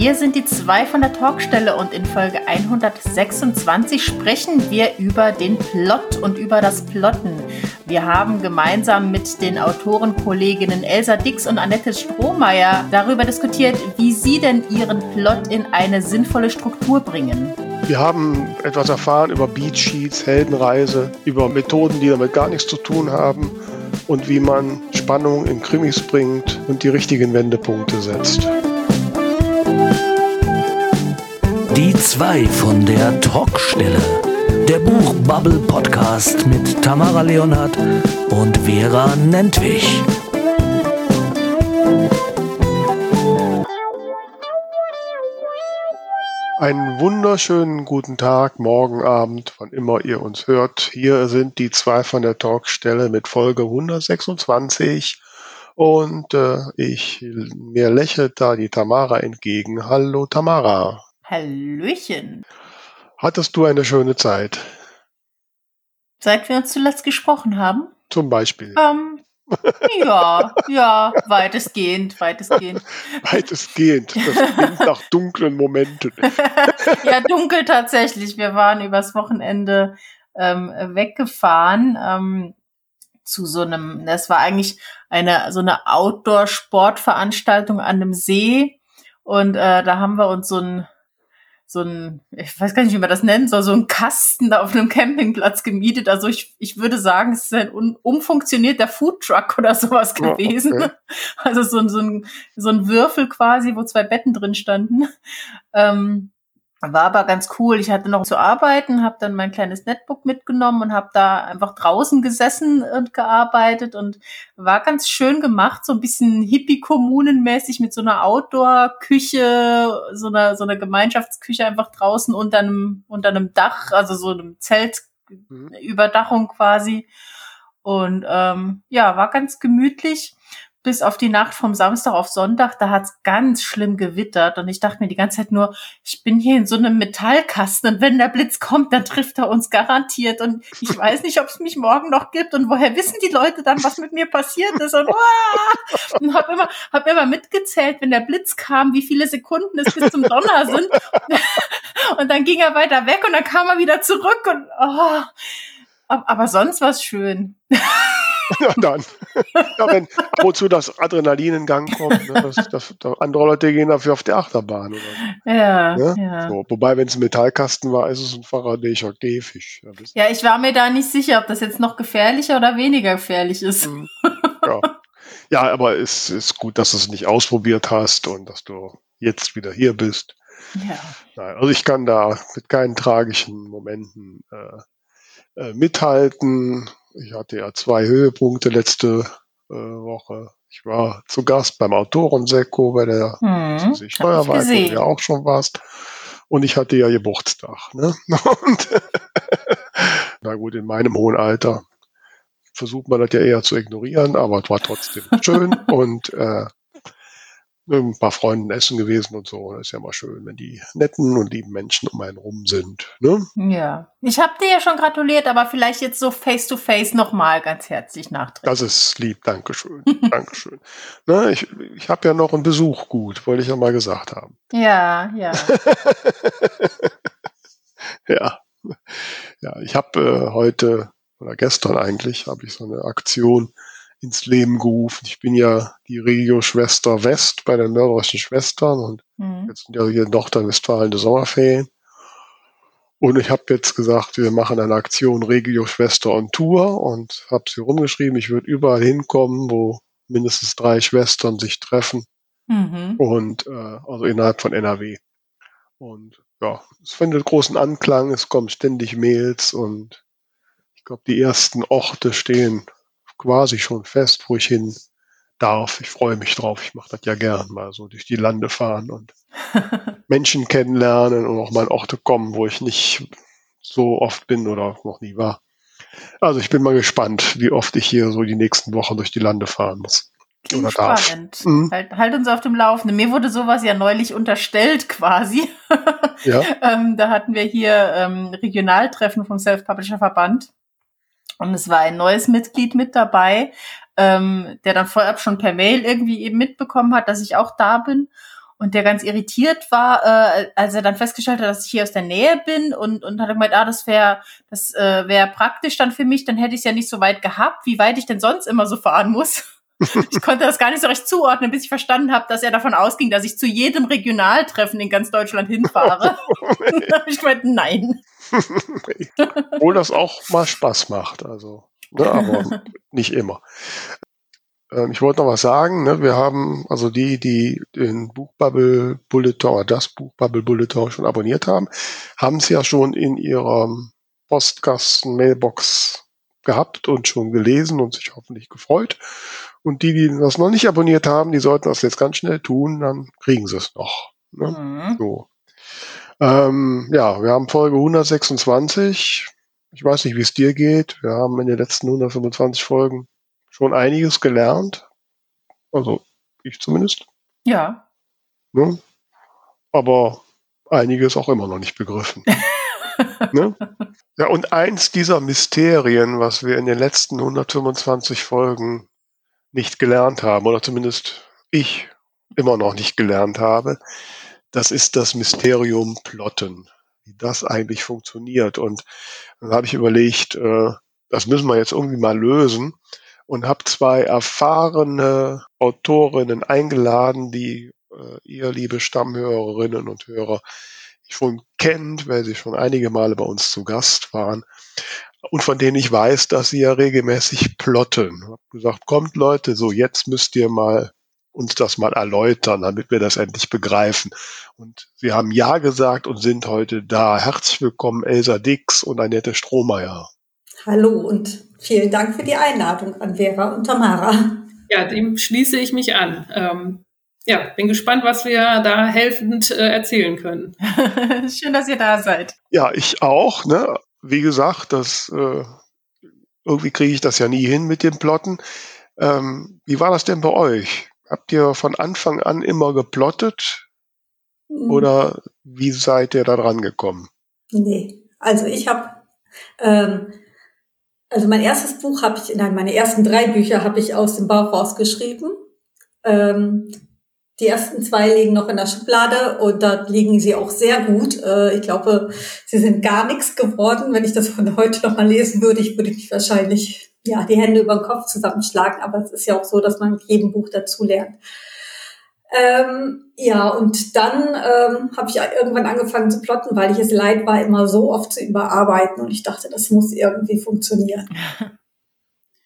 Wir sind die zwei von der Talkstelle und in Folge 126 sprechen wir über den Plot und über das Plotten. Wir haben gemeinsam mit den Autorenkolleginnen Elsa Dix und Annette Strohmeier darüber diskutiert, wie sie denn ihren Plot in eine sinnvolle Struktur bringen. Wir haben etwas erfahren über Beatsheets, Heldenreise, über Methoden, die damit gar nichts zu tun haben und wie man Spannung in Krimis bringt und die richtigen Wendepunkte setzt. Die zwei von der Talkstelle. Der Buchbubble Podcast mit Tamara Leonhardt und Vera Nentwich. Einen wunderschönen guten Tag, morgen Abend, wann immer ihr uns hört. Hier sind die zwei von der Talkstelle mit Folge 126 und äh, ich mir lächelt da die Tamara entgegen. Hallo Tamara. Hallöchen. Hattest du eine schöne Zeit? Seit wir uns zuletzt gesprochen haben? Zum Beispiel. Ähm, ja, ja, weitestgehend, weitestgehend. Weitestgehend. Das klingt nach dunklen Momenten. ja, dunkel tatsächlich. Wir waren übers Wochenende ähm, weggefahren ähm, zu so einem, das war eigentlich eine so eine Outdoor-Sportveranstaltung an einem See. Und äh, da haben wir uns so ein so ein, ich weiß gar nicht, wie man das nennen soll, so ein Kasten da auf einem Campingplatz gemietet. Also ich, ich würde sagen, es ist ein un, umfunktionierter Foodtruck oder sowas gewesen. Ja, okay. Also so, so, ein, so ein Würfel quasi, wo zwei Betten drin standen. Ähm, war aber ganz cool. Ich hatte noch zu arbeiten, habe dann mein kleines Netbook mitgenommen und habe da einfach draußen gesessen und gearbeitet und war ganz schön gemacht, so ein bisschen hippie-kommunenmäßig mit so einer Outdoor-Küche, so einer so einer Gemeinschaftsküche einfach draußen unter einem unter einem Dach, also so einem Zeltüberdachung quasi. Und ähm, ja, war ganz gemütlich bis auf die Nacht vom Samstag auf Sonntag, da hat's ganz schlimm gewittert. Und ich dachte mir die ganze Zeit nur, ich bin hier in so einem Metallkasten und wenn der Blitz kommt, dann trifft er uns garantiert. Und ich weiß nicht, ob es mich morgen noch gibt und woher wissen die Leute dann, was mit mir passiert ist? Und, uh, und hab immer, hab immer mitgezählt, wenn der Blitz kam, wie viele Sekunden es bis zum Donner sind. Und dann ging er weiter weg und dann kam er wieder zurück und oh, aber sonst war's schön. ja, dann. Ja, wenn ab und zu das Adrenalin in Gang kommt, ne, das, das, das, andere Leute gehen dafür auf die Achterbahn. Oder so. Ja, ne? ja. So, wobei, wenn es ein Metallkasten war, ist es ein Faradayischer Käfig. Ja, ich war mir da nicht sicher, ob das jetzt noch gefährlicher oder weniger gefährlich ist. Mhm. Ja, ja aber es ist gut, dass du es nicht ausprobiert hast und dass du jetzt wieder hier bist. Ja. Nein, also ich kann da mit keinen tragischen Momenten äh, äh, mithalten. Ich hatte ja zwei Höhepunkte letzte äh, Woche. Ich war zu Gast beim Autorensekko bei der hm, Steuerweise, wo du ja auch schon warst. Und ich hatte ja Geburtstag. Ne? Und na gut, in meinem hohen Alter versucht man das ja eher zu ignorieren, aber es war trotzdem schön. Und äh, ein paar Freunden essen gewesen und so. Das ist ja immer schön, wenn die netten und lieben Menschen um einen rum sind. Ne? Ja. Ich habe dir ja schon gratuliert, aber vielleicht jetzt so face to face nochmal ganz herzlich nachträglich. Das ist lieb, Dankeschön. Dankeschön. Ne, ich ich habe ja noch einen Besuch gut, wollte ich ja mal gesagt haben. Ja, ja. ja. Ja, ich habe äh, heute oder gestern eigentlich habe ich so eine Aktion ins Leben gerufen. Ich bin ja die Regio-Schwester West bei den Mörderischen Schwestern und mhm. jetzt sind ja hier in Nordrhein-Westfalen die Sommerferien. Und ich habe jetzt gesagt, wir machen eine Aktion Regio-Schwester on Tour und habe sie rumgeschrieben, ich würde überall hinkommen, wo mindestens drei Schwestern sich treffen. Mhm. Und äh, also innerhalb von NRW. Und ja, es findet großen Anklang, es kommen ständig Mails und ich glaube, die ersten Orte stehen quasi schon fest, wo ich hin darf. Ich freue mich drauf. Ich mache das ja gern, mal so durch die Lande fahren und Menschen kennenlernen und auch mal an Orte kommen, wo ich nicht so oft bin oder noch nie war. Also ich bin mal gespannt, wie oft ich hier so die nächsten Wochen durch die Lande fahren muss. Klingt spannend. Mhm. Halt, halt, uns auf dem Laufenden. Mir wurde sowas ja neulich unterstellt quasi. Ja. ähm, da hatten wir hier ähm, Regionaltreffen vom Self-Publisher-Verband und es war ein neues Mitglied mit dabei, ähm, der dann vorab schon per Mail irgendwie eben mitbekommen hat, dass ich auch da bin. und der ganz irritiert war, äh, als er dann festgestellt hat, dass ich hier aus der Nähe bin und, und hat gemeint, ah, das wäre das äh, wäre praktisch dann für mich, dann hätte ich es ja nicht so weit gehabt, wie weit ich denn sonst immer so fahren muss. Ich konnte das gar nicht so recht zuordnen, bis ich verstanden habe, dass er davon ausging, dass ich zu jedem Regionaltreffen in ganz Deutschland hinfahre. da habe ich gemeint, nein. Obwohl das auch mal Spaß macht, also, ne, aber nicht immer. Ähm, ich wollte noch was sagen. Ne? Wir haben also die, die den Buchbubble Bulletin oder das Buchbubble Bulletin schon abonniert haben, haben es ja schon in ihrem Postkasten Mailbox gehabt und schon gelesen und sich hoffentlich gefreut. Und die, die das noch nicht abonniert haben, die sollten das jetzt ganz schnell tun, dann kriegen sie es noch. Ne? Mhm. So. Ähm, ja, wir haben Folge 126. Ich weiß nicht, wie es dir geht. Wir haben in den letzten 125 Folgen schon einiges gelernt. Also ich zumindest. Ja. Ne? Aber einiges auch immer noch nicht begriffen. ne? Ja, und eins dieser Mysterien, was wir in den letzten 125 Folgen nicht gelernt haben, oder zumindest ich immer noch nicht gelernt habe, das ist das Mysterium Plotten, wie das eigentlich funktioniert. Und dann habe ich überlegt, äh, das müssen wir jetzt irgendwie mal lösen und habe zwei erfahrene Autorinnen eingeladen, die äh, ihr, liebe Stammhörerinnen und Hörer, schon kennt, weil sie schon einige Male bei uns zu Gast waren und von denen ich weiß, dass sie ja regelmäßig plotten. Ich habe gesagt, kommt Leute, so jetzt müsst ihr mal uns das mal erläutern, damit wir das endlich begreifen. Und sie haben Ja gesagt und sind heute da. Herzlich willkommen, Elsa Dix und Annette Strohmeier. Hallo und vielen Dank für die Einladung an Vera und Tamara. Ja, dem schließe ich mich an. Ähm, ja, bin gespannt, was wir da helfend äh, erzählen können. Schön, dass ihr da seid. Ja, ich auch. Ne? Wie gesagt, das äh, irgendwie kriege ich das ja nie hin mit den Plotten. Ähm, wie war das denn bei euch? Habt ihr von Anfang an immer geplottet? Mhm. Oder wie seid ihr da dran gekommen? Nee, also ich habe ähm, also mein erstes Buch habe ich, nein, meine ersten drei Bücher habe ich aus dem Bauch rausgeschrieben. Ähm, die ersten zwei liegen noch in der Schublade und da liegen sie auch sehr gut. Äh, ich glaube, sie sind gar nichts geworden. Wenn ich das von heute noch mal lesen würde, ich würde mich wahrscheinlich ja die Hände über den Kopf zusammenschlagen. Aber es ist ja auch so, dass man mit jedem Buch dazu lernt. Ähm, ja, und dann ähm, habe ich irgendwann angefangen zu plotten, weil ich es leid war, immer so oft zu überarbeiten. Und ich dachte, das muss irgendwie funktionieren.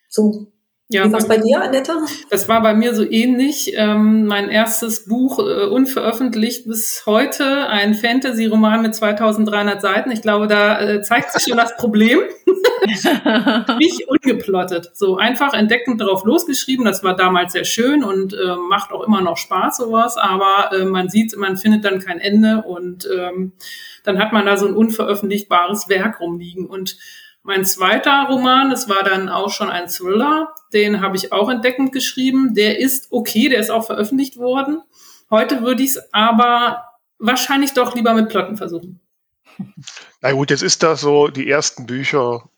So. Ja, Wie war bei dir, Annette? Das war bei mir so ähnlich. Ähm, mein erstes Buch, äh, unveröffentlicht bis heute, ein Fantasy-Roman mit 2300 Seiten. Ich glaube, da äh, zeigt sich schon das Problem. Nicht ungeplottet. So einfach entdeckend drauf losgeschrieben. Das war damals sehr schön und äh, macht auch immer noch Spaß, sowas. Aber äh, man sieht, man findet dann kein Ende und ähm, dann hat man da so ein unveröffentlichbares Werk rumliegen. Und mein zweiter Roman, das war dann auch schon ein Thriller, den habe ich auch entdeckend geschrieben. Der ist okay, der ist auch veröffentlicht worden. Heute würde ich es aber wahrscheinlich doch lieber mit Plotten versuchen. Na gut, jetzt ist das so, die ersten Bücher,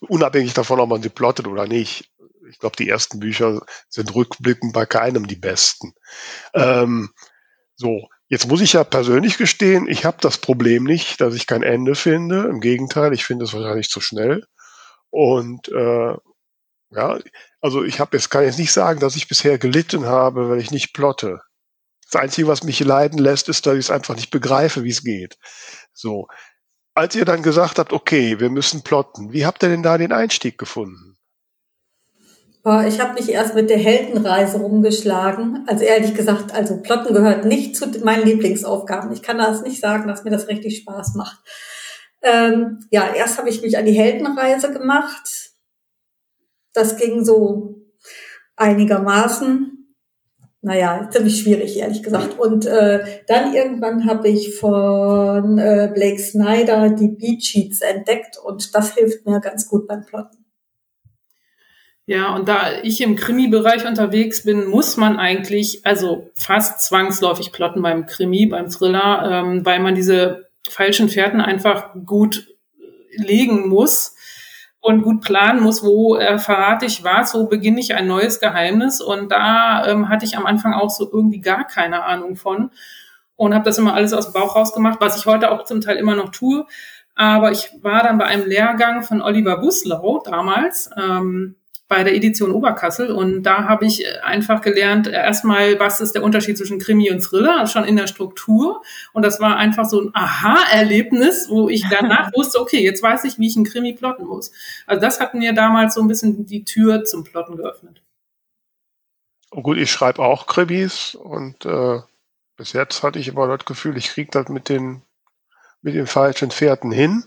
unabhängig davon, ob man sie plottet oder nicht. Ich glaube, die ersten Bücher sind rückblickend bei keinem die besten. Ähm, so, Jetzt muss ich ja persönlich gestehen, ich habe das Problem nicht, dass ich kein Ende finde. Im Gegenteil, ich finde es wahrscheinlich zu schnell. Und äh, ja, also ich habe jetzt kann jetzt nicht sagen, dass ich bisher gelitten habe, weil ich nicht plotte. Das Einzige, was mich leiden lässt, ist, dass ich es einfach nicht begreife, wie es geht. So. Als ihr dann gesagt habt, okay, wir müssen plotten, wie habt ihr denn da den Einstieg gefunden? Ich habe mich erst mit der Heldenreise rumgeschlagen. Also ehrlich gesagt, also Plotten gehört nicht zu meinen Lieblingsaufgaben. Ich kann das nicht sagen, dass mir das richtig Spaß macht. Ähm, ja, erst habe ich mich an die Heldenreise gemacht. Das ging so einigermaßen. Naja, ziemlich schwierig, ehrlich gesagt. Und äh, dann irgendwann habe ich von äh, Blake Snyder die Beat Sheets entdeckt und das hilft mir ganz gut beim Plotten. Ja, und da ich im Krimi-Bereich unterwegs bin, muss man eigentlich, also fast zwangsläufig plotten beim Krimi, beim Thriller, ähm, weil man diese falschen Fährten einfach gut legen muss. und gut planen muss, wo äh, verrate ich was, wo beginne ich ein neues Geheimnis. Und da ähm, hatte ich am Anfang auch so irgendwie gar keine Ahnung von und habe das immer alles aus dem Bauch rausgemacht, was ich heute auch zum Teil immer noch tue. Aber ich war dann bei einem Lehrgang von Oliver Buslau damals. Ähm, bei der Edition Oberkassel und da habe ich einfach gelernt, erstmal, was ist der Unterschied zwischen Krimi und Thriller, schon in der Struktur und das war einfach so ein Aha-Erlebnis, wo ich danach wusste, okay, jetzt weiß ich, wie ich einen Krimi plotten muss. Also das hat mir damals so ein bisschen die Tür zum Plotten geöffnet. Oh gut, ich schreibe auch Krimis und äh, bis jetzt hatte ich immer das Gefühl, ich kriege das mit den mit den falschen Pferden hin.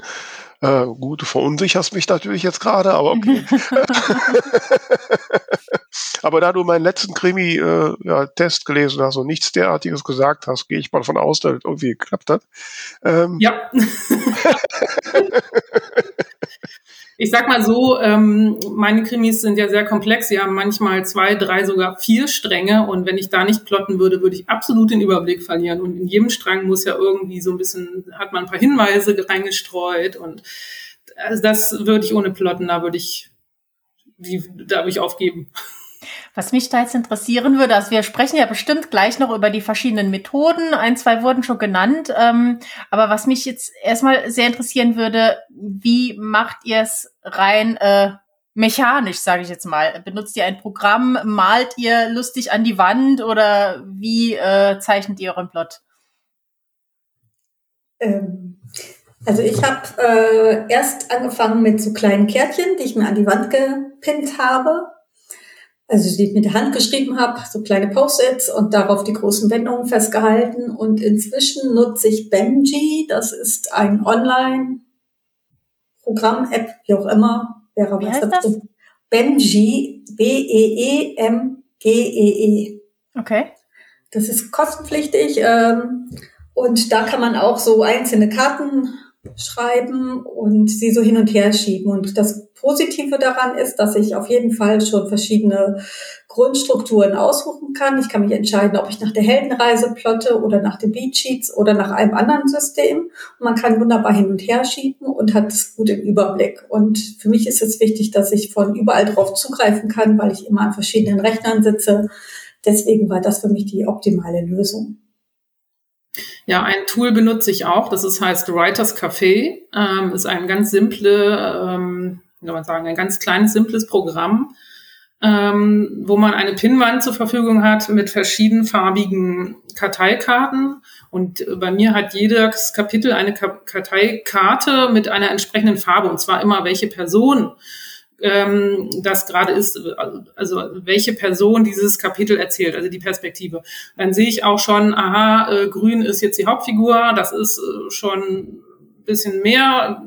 Äh, gut, du verunsicherst mich natürlich jetzt gerade, aber okay. aber da du meinen letzten Krimi-Test äh, ja, gelesen hast und nichts derartiges gesagt hast, gehe ich mal davon aus, dass es irgendwie geklappt hat. Ähm, ja. ich sag mal so, ähm, meine Krimis sind ja sehr komplex. Sie haben manchmal zwei, drei, sogar vier Stränge. Und wenn ich da nicht plotten würde, würde ich absolut den Überblick verlieren. Und in jedem Strang muss ja irgendwie so ein bisschen, hat man ein paar Hinweise reingestreut. Und das würde ich ohne plotten, da würde ich, die, da würde ich aufgeben. Was mich da jetzt interessieren würde, also wir sprechen ja bestimmt gleich noch über die verschiedenen Methoden. Ein, zwei wurden schon genannt. Ähm, aber was mich jetzt erstmal sehr interessieren würde, wie macht ihr es rein äh, mechanisch, sage ich jetzt mal? Benutzt ihr ein Programm? Malt ihr lustig an die Wand oder wie äh, zeichnet ihr euren Plot? Ähm, also ich habe äh, erst angefangen mit so kleinen Kärtchen, die ich mir an die Wand gepinnt habe also die ich mit der Hand geschrieben habe, so kleine Post-its und darauf die großen Wendungen festgehalten. Und inzwischen nutze ich Benji, das ist ein Online-Programm-App, wie auch immer. Wäre was das? Benji, B-E-E-M-G-E-E. -E -E. Okay. Das ist kostenpflichtig ähm, und da kann man auch so einzelne Karten schreiben und sie so hin und her schieben. Und das Positive daran ist, dass ich auf jeden Fall schon verschiedene Grundstrukturen aussuchen kann. Ich kann mich entscheiden, ob ich nach der Heldenreise plotte oder nach den Beatsheets oder nach einem anderen System. Und man kann wunderbar hin und her schieben und hat es gut im Überblick. Und für mich ist es wichtig, dass ich von überall drauf zugreifen kann, weil ich immer an verschiedenen Rechnern sitze. Deswegen war das für mich die optimale Lösung. Ja, ein Tool benutze ich auch, das ist, heißt Writers Café. Ähm, ist ein ganz simple, ähm, wie soll man sagen, ein ganz kleines, simples Programm, ähm, wo man eine Pinnwand zur Verfügung hat mit verschiedenfarbigen Karteikarten. Und bei mir hat jedes Kapitel eine Karteikarte mit einer entsprechenden Farbe, und zwar immer welche Person ähm, das gerade ist, also welche Person dieses Kapitel erzählt, also die Perspektive. Dann sehe ich auch schon, aha, äh, grün ist jetzt die Hauptfigur, das ist äh, schon ein bisschen mehr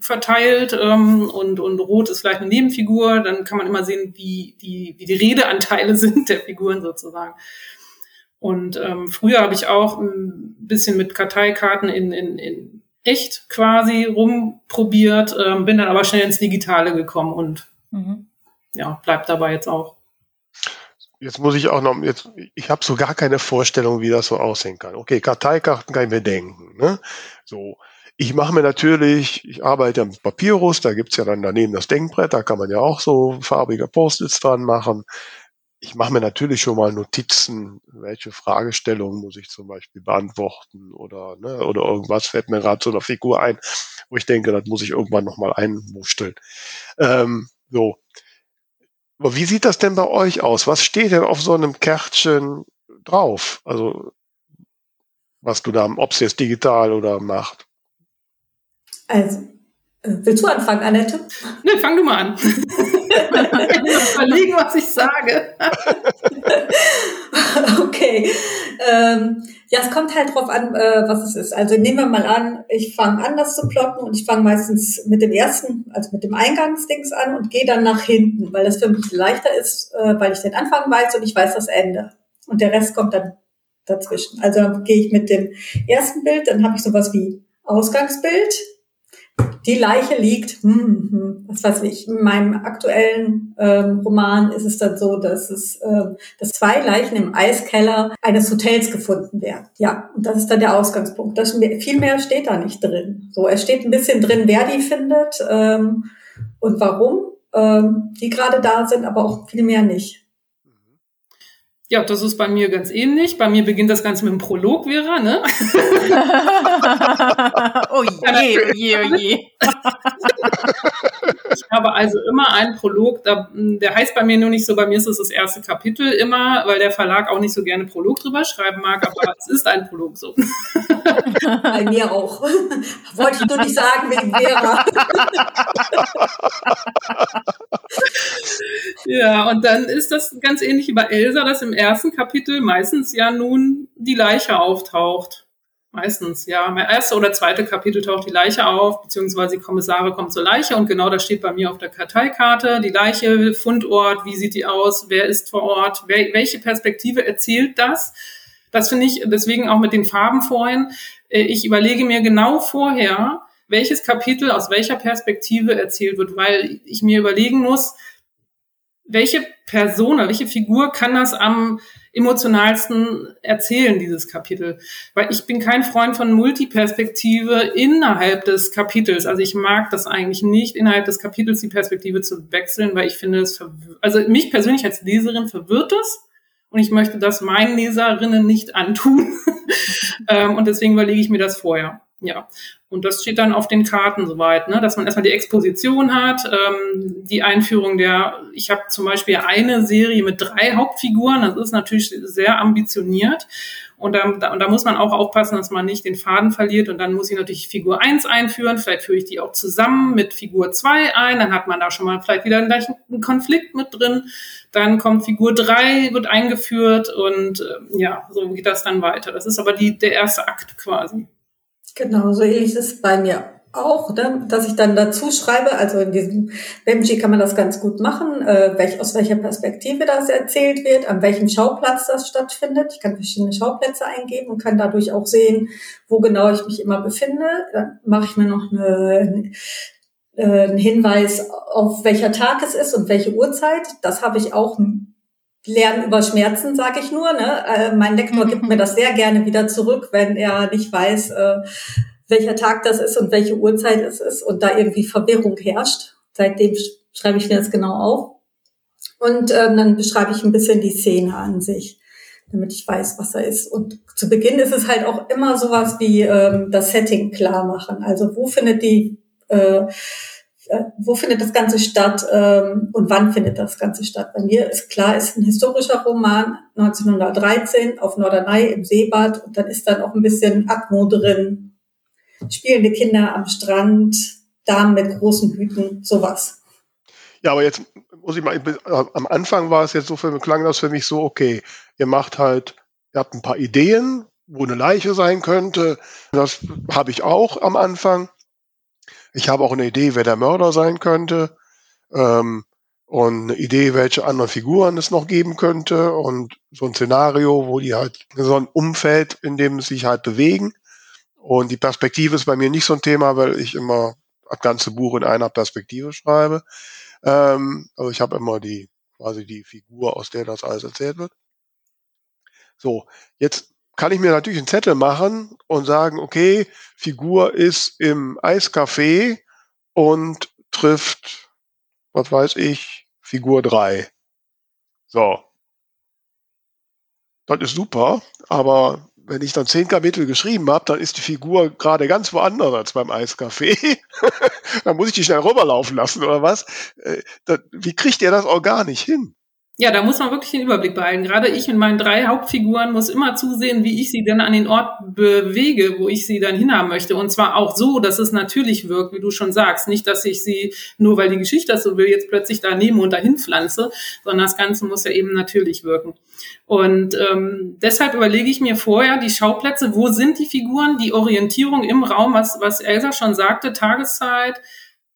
verteilt ähm, und, und rot ist vielleicht eine Nebenfigur, dann kann man immer sehen, wie die, wie die Redeanteile sind der Figuren sozusagen. Und ähm, früher habe ich auch ein bisschen mit Karteikarten in, in, in echt quasi rumprobiert, ähm, bin dann aber schnell ins Digitale gekommen und mhm. ja, bleibt dabei jetzt auch. Jetzt muss ich auch noch, jetzt, ich habe so gar keine Vorstellung, wie das so aussehen kann. Okay, Karteikarten kann ich mir denken. Ne? So, ich mache mir natürlich, ich arbeite mit Papyrus, da gibt's ja dann daneben das Denkbrett, da kann man ja auch so farbige Post-its dran machen ich mache mir natürlich schon mal Notizen, welche Fragestellungen muss ich zum Beispiel beantworten oder, ne, oder irgendwas fällt mir gerade so einer Figur ein, wo ich denke, das muss ich irgendwann nochmal einmusteln. Ähm, so. Aber wie sieht das denn bei euch aus? Was steht denn auf so einem Kärtchen drauf? Also, was du da, ob es jetzt digital oder macht? Also, äh, willst du anfangen, Annette? Ne, fang du mal an. überlegen, was ich sage. okay. Ähm, ja, es kommt halt drauf an, äh, was es ist. Also nehmen wir mal an, ich fange an, das zu plotten und ich fange meistens mit dem ersten, also mit dem Eingangsdings an und gehe dann nach hinten, weil das für mich leichter ist, äh, weil ich den Anfang weiß und ich weiß das Ende. Und der Rest kommt dann dazwischen. Also dann gehe ich mit dem ersten Bild, dann habe ich sowas wie Ausgangsbild, die Leiche liegt, hm, hm, was weiß ich, in meinem aktuellen ähm, Roman ist es dann so, dass es, ähm, dass zwei Leichen im Eiskeller eines Hotels gefunden werden. Ja, und das ist dann der Ausgangspunkt. Das, viel mehr steht da nicht drin. So, es steht ein bisschen drin, wer die findet. Ähm, und warum ähm, die gerade da sind, aber auch viel mehr nicht. Ja, das ist bei mir ganz ähnlich. Bei mir beginnt das Ganze mit dem Prolog, Vera, ne? oh je, oh je, oh je. Ich habe also immer einen Prolog, der heißt bei mir nur nicht so, bei mir ist es das erste Kapitel immer, weil der Verlag auch nicht so gerne Prolog drüber schreiben mag, aber es ist ein Prolog so. Bei mir auch. Wollte ich nur nicht sagen wegen Vera. Ja, und dann ist das ganz ähnlich wie bei Elsa, dass im ersten Kapitel meistens ja nun die Leiche auftaucht. Meistens, ja. Mein erster oder zweite Kapitel taucht die Leiche auf, beziehungsweise die Kommissare kommen zur Leiche und genau das steht bei mir auf der Karteikarte. Die Leiche, Fundort, wie sieht die aus, wer ist vor Ort, wer, welche Perspektive erzählt das? Das finde ich deswegen auch mit den Farben vorhin. Äh, ich überlege mir genau vorher, welches Kapitel aus welcher Perspektive erzählt wird, weil ich mir überlegen muss, welche Person, welche Figur kann das am emotionalsten erzählen, dieses Kapitel? Weil ich bin kein Freund von Multiperspektive innerhalb des Kapitels. Also ich mag das eigentlich nicht, innerhalb des Kapitels die Perspektive zu wechseln, weil ich finde es, also mich persönlich als Leserin verwirrt es. Und ich möchte das meinen Leserinnen nicht antun. Ähm, und deswegen überlege ich mir das vorher. Ja, und das steht dann auf den Karten soweit, ne? dass man erstmal die Exposition hat, ähm, die Einführung der, ich habe zum Beispiel eine Serie mit drei Hauptfiguren, das ist natürlich sehr ambitioniert. Und da, da, und da muss man auch aufpassen, dass man nicht den Faden verliert. Und dann muss ich natürlich Figur 1 einführen. Vielleicht führe ich die auch zusammen mit Figur 2 ein. Dann hat man da schon mal vielleicht wieder einen gleichen Konflikt mit drin. Dann kommt Figur 3, wird eingeführt und äh, ja, so geht das dann weiter. Das ist aber die, der erste Akt quasi. Genau, so ähnlich ist es bei mir auch, ne? dass ich dann dazu schreibe, also in diesem BMG kann man das ganz gut machen, äh, welch, aus welcher Perspektive das erzählt wird, an welchem Schauplatz das stattfindet. Ich kann verschiedene Schauplätze eingeben und kann dadurch auch sehen, wo genau ich mich immer befinde. Dann mache ich mir noch eine, äh, einen Hinweis, auf welcher Tag es ist und welche Uhrzeit. Das habe ich auch Lernen über Schmerzen, sage ich nur. Ne? Äh, mein Lektor gibt mir das sehr gerne wieder zurück, wenn er nicht weiß, äh, welcher Tag das ist und welche Uhrzeit es ist und da irgendwie Verwirrung herrscht. Seitdem schreibe ich mir das genau auf. Und ähm, dann beschreibe ich ein bisschen die Szene an sich, damit ich weiß, was da ist. Und zu Beginn ist es halt auch immer sowas wie ähm, das Setting klar machen. Also wo findet die äh, äh, wo findet das Ganze statt ähm, und wann findet das Ganze statt. Bei mir ist klar, ist ein historischer Roman 1913 auf Norderney im Seebad und dann ist dann auch ein bisschen Atmo drin, spielende Kinder am Strand, Damen mit großen Hüten, sowas. Ja, aber jetzt muss ich mal, am Anfang war es jetzt so, für, klang das für mich so, okay, ihr macht halt, ihr habt ein paar Ideen, wo eine Leiche sein könnte. Das habe ich auch am Anfang. Ich habe auch eine Idee, wer der Mörder sein könnte. Ähm, und eine Idee, welche anderen Figuren es noch geben könnte und so ein Szenario, wo die halt so ein Umfeld, in dem sie sich halt bewegen. Und die Perspektive ist bei mir nicht so ein Thema, weil ich immer das ganze Buch in einer Perspektive schreibe. Ähm, also ich habe immer die quasi die Figur, aus der das alles erzählt wird. So, jetzt kann ich mir natürlich einen Zettel machen und sagen, okay, Figur ist im Eiscafé und trifft, was weiß ich, Figur 3. So. Das ist super, aber wenn ich dann zehn Kapitel geschrieben habe, dann ist die Figur gerade ganz woanders als beim Eiscafé. dann muss ich die schnell rüberlaufen lassen oder was? Äh, wie kriegt ihr das auch gar nicht hin? Ja, da muss man wirklich den Überblick behalten. Gerade ich mit meinen drei Hauptfiguren muss immer zusehen, wie ich sie denn an den Ort bewege, wo ich sie dann hinhaben möchte. Und zwar auch so, dass es natürlich wirkt, wie du schon sagst. Nicht, dass ich sie, nur weil die Geschichte das so will, jetzt plötzlich da nehme und dahin pflanze, sondern das Ganze muss ja eben natürlich wirken. Und ähm, deshalb überlege ich mir vorher die Schauplätze, wo sind die Figuren, die Orientierung im Raum, was, was Elsa schon sagte, Tageszeit,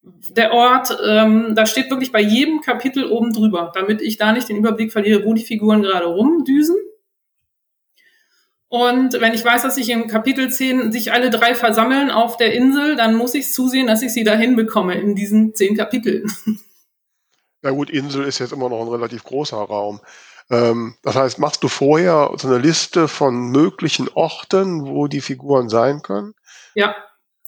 der Ort, ähm, da steht wirklich bei jedem Kapitel oben drüber, damit ich da nicht den Überblick verliere, wo die Figuren gerade rumdüsen. Und wenn ich weiß, dass sich im Kapitel 10 sich alle drei versammeln auf der Insel, dann muss ich zusehen, dass ich sie dahin bekomme in diesen zehn Kapiteln. Na gut, Insel ist jetzt immer noch ein relativ großer Raum. Ähm, das heißt, machst du vorher so eine Liste von möglichen Orten, wo die Figuren sein können? Ja,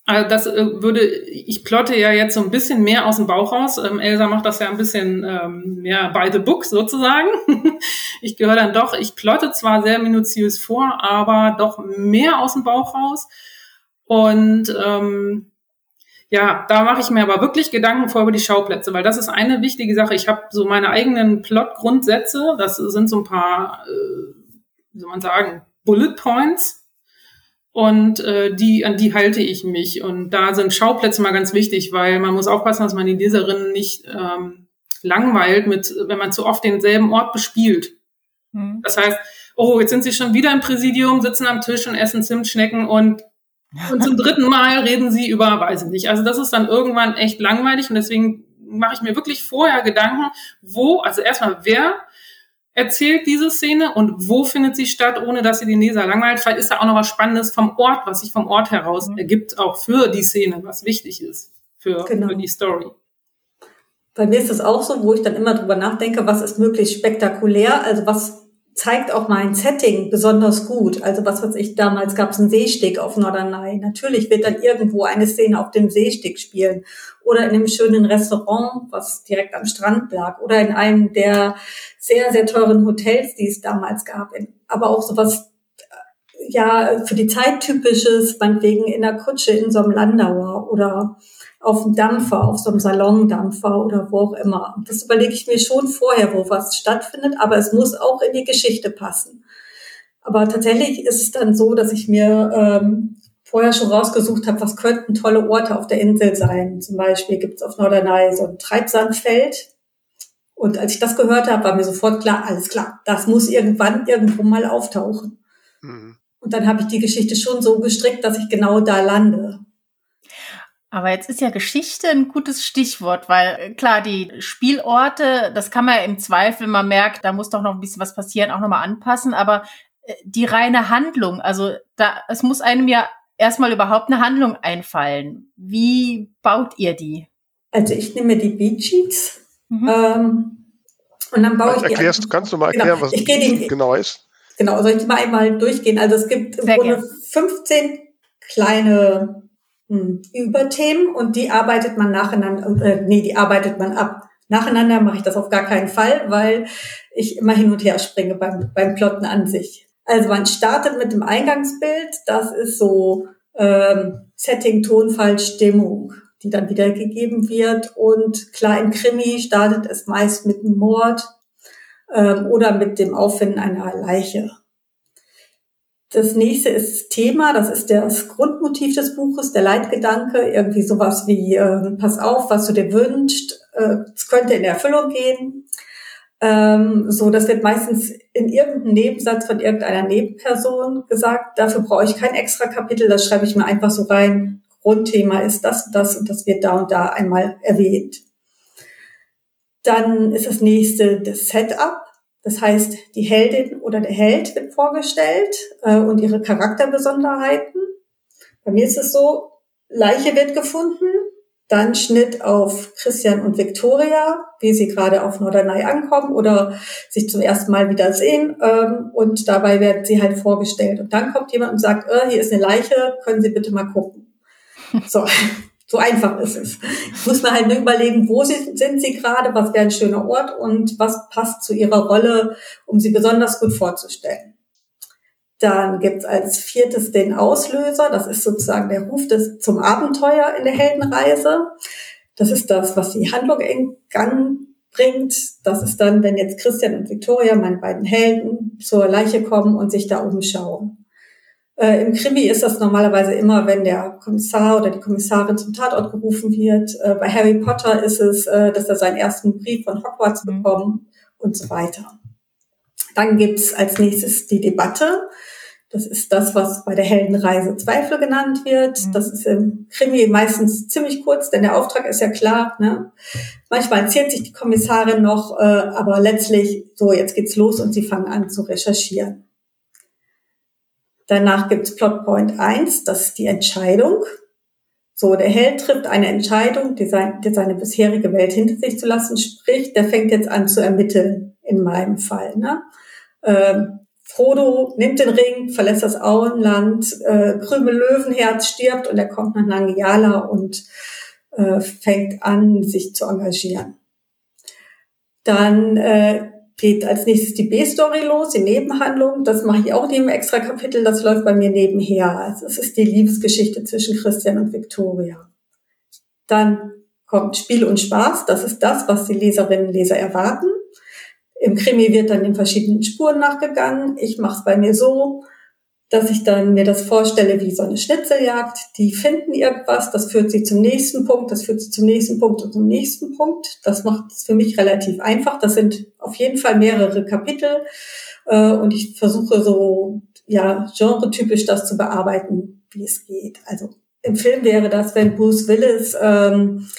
Also das äh, würde, ich plotte ja jetzt so ein bisschen mehr aus dem Bauch raus. Ähm, Elsa macht das ja ein bisschen ähm, mehr by the book sozusagen. ich gehöre dann doch, ich plotte zwar sehr minutiös vor, aber doch mehr aus dem Bauch raus. Und ähm, ja, da mache ich mir aber wirklich Gedanken vor über die Schauplätze, weil das ist eine wichtige Sache. Ich habe so meine eigenen Plot-Grundsätze, das sind so ein paar, äh, wie soll man sagen, Bullet Points. Und äh, die, an die halte ich mich. Und da sind Schauplätze mal ganz wichtig, weil man muss aufpassen, dass man die Leserinnen nicht ähm, langweilt, mit, wenn man zu oft denselben Ort bespielt. Mhm. Das heißt, oh, jetzt sind sie schon wieder im Präsidium, sitzen am Tisch und essen Zimtschnecken und und zum dritten Mal reden sie über, weiß ich nicht. Also das ist dann irgendwann echt langweilig und deswegen mache ich mir wirklich vorher Gedanken, wo, also erstmal, wer erzählt diese Szene und wo findet sie statt, ohne dass sie den Leser langweilt. Vielleicht ist da auch noch was Spannendes vom Ort, was sich vom Ort heraus mhm. ergibt, auch für die Szene, was wichtig ist für, genau. für die Story. Bei mir ist es auch so, wo ich dann immer drüber nachdenke, was ist möglichst spektakulär, also was zeigt auch mein Setting besonders gut. Also was weiß ich, damals gab es einen Seesteg auf Norderney. Natürlich wird dann irgendwo eine Szene auf dem Seesteg spielen oder in einem schönen Restaurant, was direkt am Strand lag oder in einem der sehr, sehr teuren Hotels, die es damals gab. Aber auch sowas, ja, für die Zeit typisches, meinetwegen in der Kutsche in so einem Landauer oder auf dem Dampfer, auf so einem Salondampfer oder wo auch immer. Das überlege ich mir schon vorher, wo was stattfindet, aber es muss auch in die Geschichte passen. Aber tatsächlich ist es dann so, dass ich mir ähm, vorher schon rausgesucht habe, was könnten tolle Orte auf der Insel sein. Zum Beispiel gibt es auf Norderney so ein Treibsandfeld. Und als ich das gehört habe, war mir sofort klar, alles klar, das muss irgendwann irgendwo mal auftauchen. Mhm. Und dann habe ich die Geschichte schon so gestrickt, dass ich genau da lande. Aber jetzt ist ja Geschichte ein gutes Stichwort, weil äh, klar, die Spielorte, das kann man ja im Zweifel, man merkt, da muss doch noch ein bisschen was passieren, auch nochmal anpassen, aber äh, die reine Handlung, also da, es muss einem ja erstmal überhaupt eine Handlung einfallen. Wie baut ihr die? Also ich nehme die Beatsheets mhm. ähm, und dann baue also ich erklärst, die. Kannst du mal genau. erklären, genau. was ich die, genau ist? Genau, soll ich mal einmal durchgehen? Also es gibt im Grunde 15 kleine hm, Überthemen und die arbeitet man nacheinander, äh, nee, die arbeitet man ab. Nacheinander mache ich das auf gar keinen Fall, weil ich immer hin und her springe beim, beim Plotten an sich. Also man startet mit dem Eingangsbild, das ist so ähm, Setting, Tonfall, Stimmung, die dann wiedergegeben wird. Und klar, im Krimi startet es meist mit einem Mord ähm, oder mit dem Auffinden einer Leiche. Das nächste ist Thema, das ist das Grundmotiv des Buches, der Leitgedanke, irgendwie sowas wie, äh, pass auf, was du dir wünschst, äh, es könnte in Erfüllung gehen. Ähm, so, das wird meistens in irgendeinem Nebensatz von irgendeiner Nebenperson gesagt. Dafür brauche ich kein extra Kapitel, das schreibe ich mir einfach so rein. Grundthema ist das und das und das wird da und da einmal erwähnt. Dann ist das nächste das Setup. Das heißt, die Heldin oder der Held wird vorgestellt äh, und ihre Charakterbesonderheiten. Bei mir ist es so, Leiche wird gefunden, dann Schnitt auf Christian und Victoria, wie sie gerade auf Norderney ankommen oder sich zum ersten Mal wieder sehen. Ähm, und dabei werden sie halt vorgestellt. Und dann kommt jemand und sagt, äh, hier ist eine Leiche, können Sie bitte mal gucken. So, so einfach ist es. Muss mir halt nur überlegen, wo sie, sind sie gerade, was wäre ein schöner Ort und was passt zu ihrer Rolle, um sie besonders gut vorzustellen. Dann gibt's als viertes den Auslöser. Das ist sozusagen der Ruf des, zum Abenteuer in der Heldenreise. Das ist das, was die Handlung in Gang bringt. Das ist dann, wenn jetzt Christian und Victoria, meine beiden Helden, zur Leiche kommen und sich da umschauen. Äh, Im Krimi ist das normalerweise immer, wenn der Kommissar oder die Kommissarin zum Tatort gerufen wird. Äh, bei Harry Potter ist es, äh, dass er seinen ersten Brief von Hogwarts mhm. bekommt und so weiter. Dann gibt's als nächstes die Debatte. Das ist das, was bei der Heldenreise Zweifel genannt wird. Mhm. Das ist im Krimi meistens ziemlich kurz, denn der Auftrag ist ja klar. Ne? Manchmal erzählt sich die Kommissarin noch, äh, aber letztlich so, jetzt geht's los und sie fangen an zu recherchieren. Danach gibt's Plotpoint 1, das ist die Entscheidung. So, der Held trifft eine Entscheidung, die, sein, die seine bisherige Welt hinter sich zu lassen, sprich, der fängt jetzt an zu ermitteln, in meinem Fall. Ne? Ähm, Frodo nimmt den Ring, verlässt das Auenland, äh, Krümel Löwenherz stirbt und er kommt nach Nangiala und äh, fängt an, sich zu engagieren. Dann äh, geht als nächstes die B-Story los, die Nebenhandlung. Das mache ich auch neben extra Kapitel, das läuft bei mir nebenher. Also es ist die Liebesgeschichte zwischen Christian und Victoria. Dann kommt Spiel und Spaß, das ist das, was die Leserinnen und Leser erwarten. Im Krimi wird dann in verschiedenen Spuren nachgegangen. Ich mache es bei mir so, dass ich dann mir das vorstelle wie so eine Schnitzeljagd. Die finden irgendwas, das führt sie zum nächsten Punkt, das führt sie zum nächsten Punkt und zum nächsten Punkt. Das macht es für mich relativ einfach. Das sind auf jeden Fall mehrere Kapitel äh, und ich versuche so ja genretypisch das zu bearbeiten, wie es geht. Also im Film wäre das, wenn Bruce Willis ähm,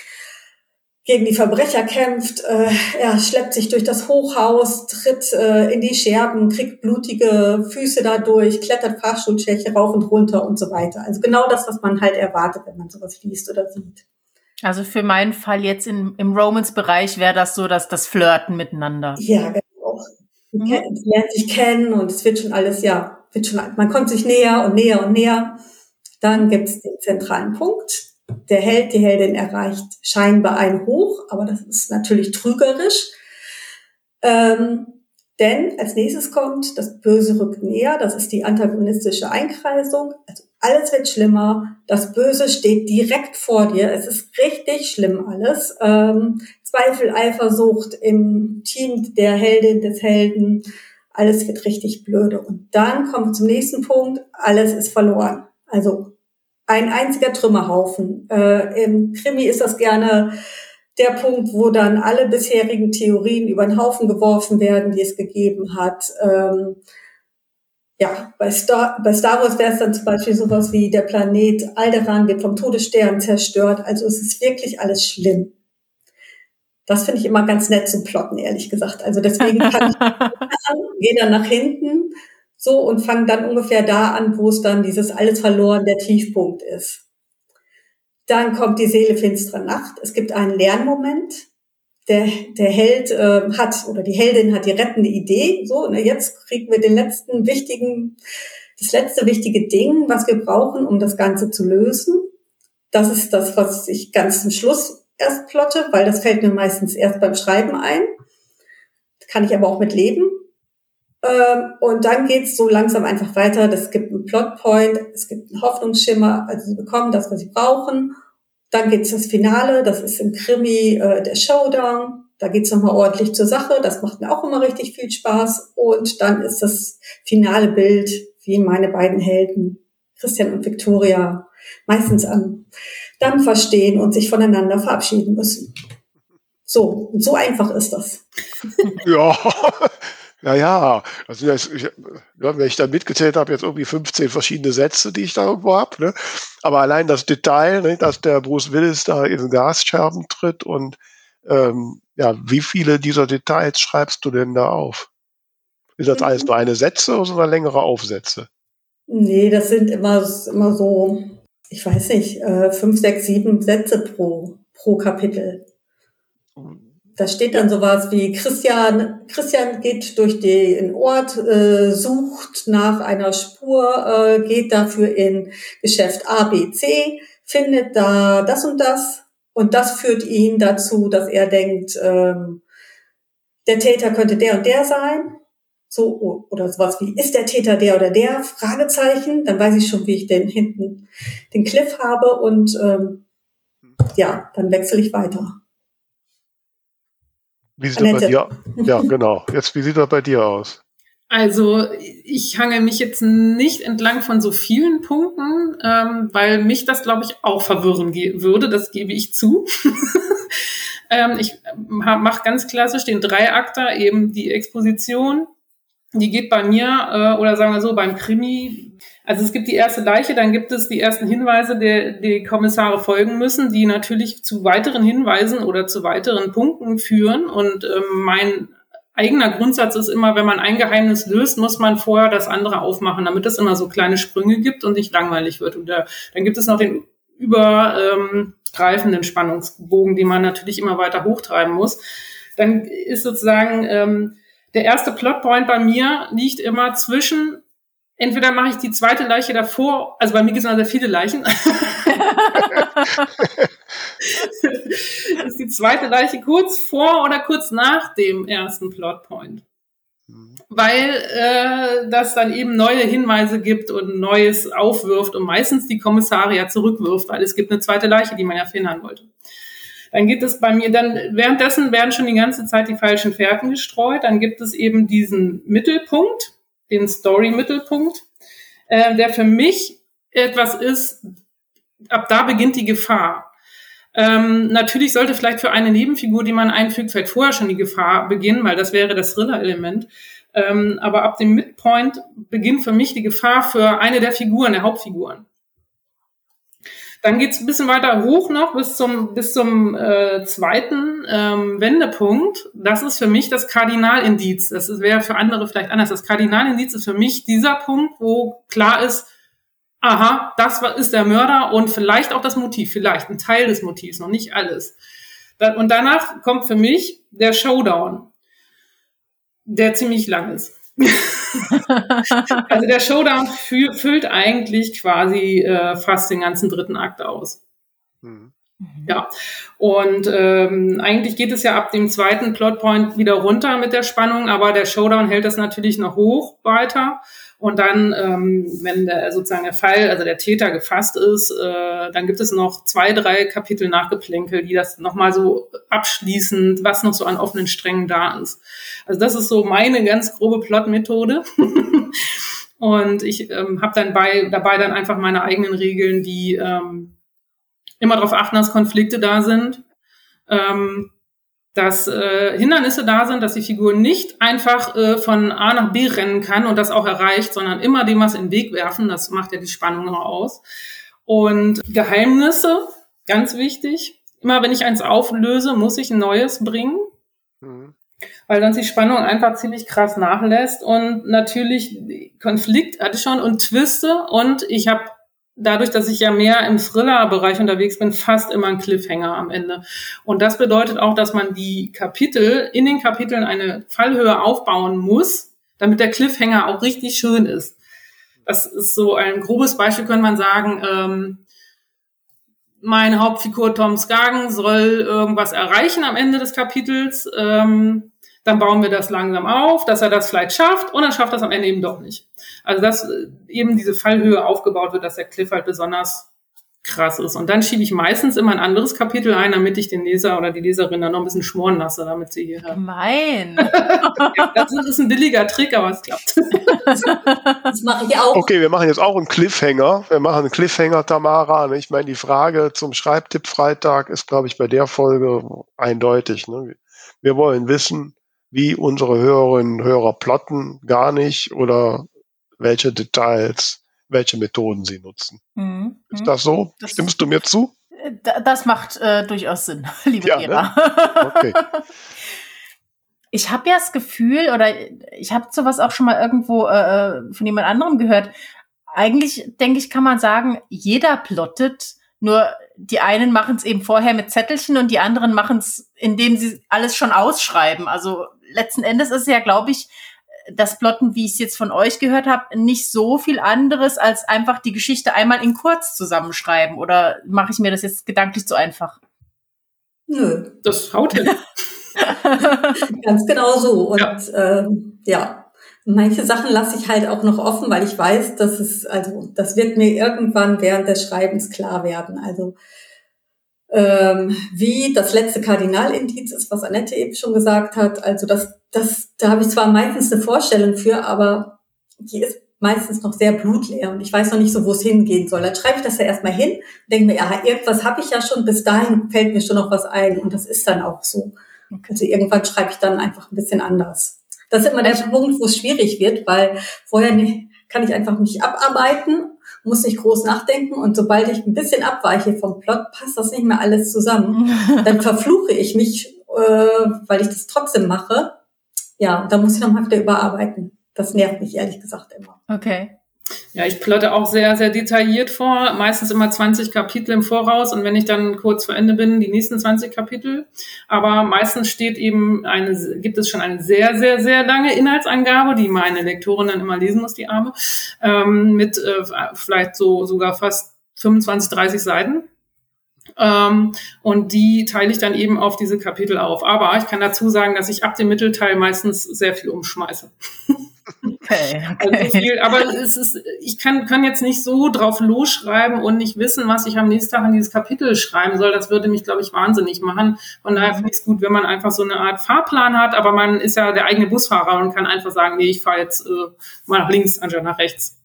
gegen die Verbrecher kämpft. Äh, er schleppt sich durch das Hochhaus, tritt äh, in die Scherben, kriegt blutige Füße dadurch, klettert Fahrstuhlschäche rauf und runter und so weiter. Also genau das, was man halt erwartet, wenn man sowas liest oder sieht. Also für meinen Fall jetzt in, im Romance-Bereich wäre das so, dass das Flirten miteinander. Ja, genau. Sie mhm. lernen sich kennen und es wird schon alles, ja, wird schon, man kommt sich näher und näher und näher. Dann gibt es den zentralen Punkt, der Held, die Heldin erreicht scheinbar ein Hoch, aber das ist natürlich trügerisch. Ähm, denn als nächstes kommt das Böse rückt näher, das ist die antagonistische Einkreisung. Also alles wird schlimmer, das Böse steht direkt vor dir, es ist richtig schlimm alles. Ähm, Zweifel, Eifersucht im Team der Heldin, des Helden, alles wird richtig blöde. Und dann kommen wir zum nächsten Punkt, alles ist verloren. Also ein einziger Trümmerhaufen. Äh, Im Krimi ist das gerne der Punkt, wo dann alle bisherigen Theorien über den Haufen geworfen werden, die es gegeben hat. Ähm, ja, bei Star, bei Star Wars wäre es dann zum Beispiel sowas wie der Planet Alderan wird vom Todesstern zerstört. Also es ist wirklich alles schlimm. Das finde ich immer ganz nett zum Plotten, ehrlich gesagt. Also deswegen kann ich gehe dann nach hinten so und fangen dann ungefähr da an, wo es dann dieses alles verloren der Tiefpunkt ist. Dann kommt die Seele finsterer Nacht. Es gibt einen Lernmoment. Der, der Held äh, hat oder die Heldin hat die rettende Idee. So, ne, jetzt kriegen wir den letzten wichtigen, das letzte wichtige Ding, was wir brauchen, um das Ganze zu lösen. Das ist das, was ich ganz zum Schluss erst plotte, weil das fällt mir meistens erst beim Schreiben ein. Kann ich aber auch mit leben. Ähm, und dann geht's so langsam einfach weiter. Es gibt einen Plotpoint, es gibt einen Hoffnungsschimmer, also sie bekommen das, was sie brauchen. Dann geht's das Finale, das ist im Krimi äh, der Showdown. Da geht's nochmal ordentlich zur Sache. Das macht mir auch immer richtig viel Spaß. Und dann ist das finale Bild, wie meine beiden Helden, Christian und Victoria, meistens am Dampfer stehen und sich voneinander verabschieden müssen. So, und so einfach ist das. Ja, ja, ja. Also ich, ja, wenn ich dann mitgezählt habe, jetzt irgendwie 15 verschiedene Sätze, die ich da irgendwo habe. Ne? Aber allein das Detail, ne, dass der Bruce Willis da in Gasscherben tritt und ähm, ja, wie viele dieser Details schreibst du denn da auf? Ist das alles mhm. nur eine Sätze oder längere Aufsätze? Nee, das sind immer, immer so, ich weiß nicht, äh, fünf, sechs, sieben Sätze pro, pro Kapitel. Da steht dann sowas wie Christian, Christian geht durch den Ort, äh, sucht nach einer Spur, äh, geht dafür in Geschäft A, B, C, findet da das und das und das führt ihn dazu, dass er denkt, ähm, der Täter könnte der und der sein. So, oder sowas wie, ist der Täter der oder der? Fragezeichen. Dann weiß ich schon, wie ich den hinten den Cliff habe und ähm, ja, dann wechsle ich weiter. Wie sieht das bei dir? Ja, genau. Jetzt, wie sieht das bei dir aus? Also ich hange mich jetzt nicht entlang von so vielen Punkten, ähm, weil mich das, glaube ich, auch verwirren würde. Das gebe ich zu. ähm, ich mache ganz klassisch den Dreiakter, eben die Exposition. Die geht bei mir, äh, oder sagen wir so, beim Krimi also es gibt die erste Leiche, dann gibt es die ersten Hinweise, der die Kommissare folgen müssen, die natürlich zu weiteren Hinweisen oder zu weiteren Punkten führen. Und ähm, mein eigener Grundsatz ist immer, wenn man ein Geheimnis löst, muss man vorher das andere aufmachen, damit es immer so kleine Sprünge gibt und nicht langweilig wird. Und da, dann gibt es noch den übergreifenden Spannungsbogen, den man natürlich immer weiter hochtreiben muss. Dann ist sozusagen ähm, der erste Plotpoint bei mir liegt immer zwischen, entweder mache ich die zweite Leiche davor, also bei mir gibt es sehr viele Leichen. ist die zweite Leiche kurz vor oder kurz nach dem ersten Plotpoint. Mhm. Weil äh, das dann eben neue Hinweise gibt und Neues aufwirft und meistens die Kommissaria zurückwirft, weil es gibt eine zweite Leiche, die man ja verhindern wollte. Dann gibt es bei mir, dann währenddessen werden schon die ganze Zeit die falschen Fährten gestreut. Dann gibt es eben diesen Mittelpunkt, den Story-Mittelpunkt, äh, der für mich etwas ist, ab da beginnt die Gefahr. Ähm, natürlich sollte vielleicht für eine Nebenfigur, die man einfügt, vielleicht vorher schon die Gefahr beginnen, weil das wäre das Thriller-Element. Ähm, aber ab dem Midpoint beginnt für mich die Gefahr für eine der Figuren, der Hauptfiguren. Dann geht's ein bisschen weiter hoch noch bis zum, bis zum äh, zweiten ähm, Wendepunkt. Das ist für mich das Kardinalindiz. Das wäre für andere vielleicht anders. Das Kardinalindiz ist für mich dieser Punkt, wo klar ist, aha, das ist der Mörder und vielleicht auch das Motiv, vielleicht ein Teil des Motivs, noch nicht alles. Und danach kommt für mich der Showdown, der ziemlich lang ist. Also der Showdown füllt eigentlich quasi äh, fast den ganzen dritten Akt aus. Mhm. Ja, und ähm, eigentlich geht es ja ab dem zweiten Plotpoint wieder runter mit der Spannung, aber der Showdown hält das natürlich noch hoch weiter. Und dann, ähm, wenn der, sozusagen der Fall, also der Täter gefasst ist, äh, dann gibt es noch zwei, drei Kapitel Nachgeplänkel, die das nochmal so abschließend, was noch so an offenen Strängen da ist. Also das ist so meine ganz grobe Plotmethode. Und ich ähm, habe dann bei, dabei dann einfach meine eigenen Regeln, die ähm, immer darauf achten, dass Konflikte da sind. Ähm, dass äh, Hindernisse da sind, dass die Figur nicht einfach äh, von A nach B rennen kann und das auch erreicht, sondern immer dem was in den Weg werfen. Das macht ja die Spannung noch aus. Und Geheimnisse, ganz wichtig. Immer wenn ich eins auflöse, muss ich ein neues bringen. Mhm. Weil sonst die Spannung einfach ziemlich krass nachlässt. Und natürlich Konflikt hatte ich schon und Twiste. Und ich habe dadurch, dass ich ja mehr im Thriller-Bereich unterwegs bin, fast immer ein Cliffhanger am Ende. Und das bedeutet auch, dass man die Kapitel, in den Kapiteln eine Fallhöhe aufbauen muss, damit der Cliffhanger auch richtig schön ist. Das ist so ein grobes Beispiel, könnte man sagen. Ähm, meine Hauptfigur Tom Skagen soll irgendwas erreichen am Ende des Kapitels. Ähm, dann bauen wir das langsam auf, dass er das vielleicht schafft und dann schafft er es am Ende eben doch nicht. Also dass äh, eben diese Fallhöhe aufgebaut wird, dass der Cliff halt besonders krass ist. Und dann schiebe ich meistens immer ein anderes Kapitel ein, damit ich den Leser oder die Leserin dann noch ein bisschen schmoren lasse, damit sie hier. Gemein. das ist ein billiger Trick, aber es klappt. das mache ich auch. Okay, wir machen jetzt auch einen Cliffhanger. Wir machen einen Cliffhanger, Tamara. Ich meine, die Frage zum Schreibtipp Freitag ist, glaube ich, bei der Folge eindeutig. Ne? Wir wollen wissen, wie unsere Hörerinnen und Hörer plotten, gar nicht oder welche Details, welche Methoden sie nutzen. Mhm. Ist das so? Das Stimmst du mir zu? Das macht äh, durchaus Sinn, liebe ja, Eva. Ne? Okay. Ich habe ja das Gefühl, oder ich habe sowas auch schon mal irgendwo äh, äh, von jemand anderem gehört. Eigentlich, denke ich, kann man sagen, jeder plottet, nur die einen machen es eben vorher mit Zettelchen und die anderen machen es, indem sie alles schon ausschreiben. Also letzten Endes ist es ja, glaube ich, das Plotten, wie ich es jetzt von euch gehört habe, nicht so viel anderes als einfach die Geschichte einmal in kurz zusammenschreiben. Oder mache ich mir das jetzt gedanklich zu einfach? Nö. Das haut hin. Ganz genau so. Und ja, ähm, ja. manche Sachen lasse ich halt auch noch offen, weil ich weiß, dass es, also das wird mir irgendwann während des Schreibens klar werden. Also ähm, wie das letzte Kardinalindiz ist, was Annette eben schon gesagt hat. Also das, das, da habe ich zwar meistens eine Vorstellung für, aber die ist meistens noch sehr blutleer und ich weiß noch nicht so, wo es hingehen soll. Dann schreibe ich das ja erstmal hin, denke mir, ja, irgendwas habe ich ja schon, bis dahin fällt mir schon noch was ein und das ist dann auch so. Also irgendwann schreibe ich dann einfach ein bisschen anders. Das ist immer der Punkt, wo es schwierig wird, weil vorher kann ich einfach mich abarbeiten muss nicht groß nachdenken und sobald ich ein bisschen abweiche vom Plot, passt das nicht mehr alles zusammen. Dann verfluche ich mich, äh, weil ich das trotzdem mache. Ja, und da muss ich nochmal wieder überarbeiten. Das nervt mich ehrlich gesagt immer. Okay. Ja, ich plotte auch sehr, sehr detailliert vor, meistens immer 20 Kapitel im Voraus und wenn ich dann kurz vor Ende bin, die nächsten 20 Kapitel. Aber meistens steht eben eine, gibt es schon eine sehr, sehr, sehr lange Inhaltsangabe, die meine Lektorin dann immer lesen muss, die Arme, ähm, mit äh, vielleicht so sogar fast 25, 30 Seiten. Ähm, und die teile ich dann eben auf diese Kapitel auf. Aber ich kann dazu sagen, dass ich ab dem Mittelteil meistens sehr viel umschmeiße. Okay, okay. Also viel, aber es ist, ich kann, kann jetzt nicht so drauf losschreiben und nicht wissen, was ich am nächsten Tag in dieses Kapitel schreiben soll. Das würde mich, glaube ich, wahnsinnig machen. Von daher finde ich es gut, wenn man einfach so eine Art Fahrplan hat, aber man ist ja der eigene Busfahrer und kann einfach sagen, nee, ich fahre jetzt äh, mal nach links anstatt nach rechts.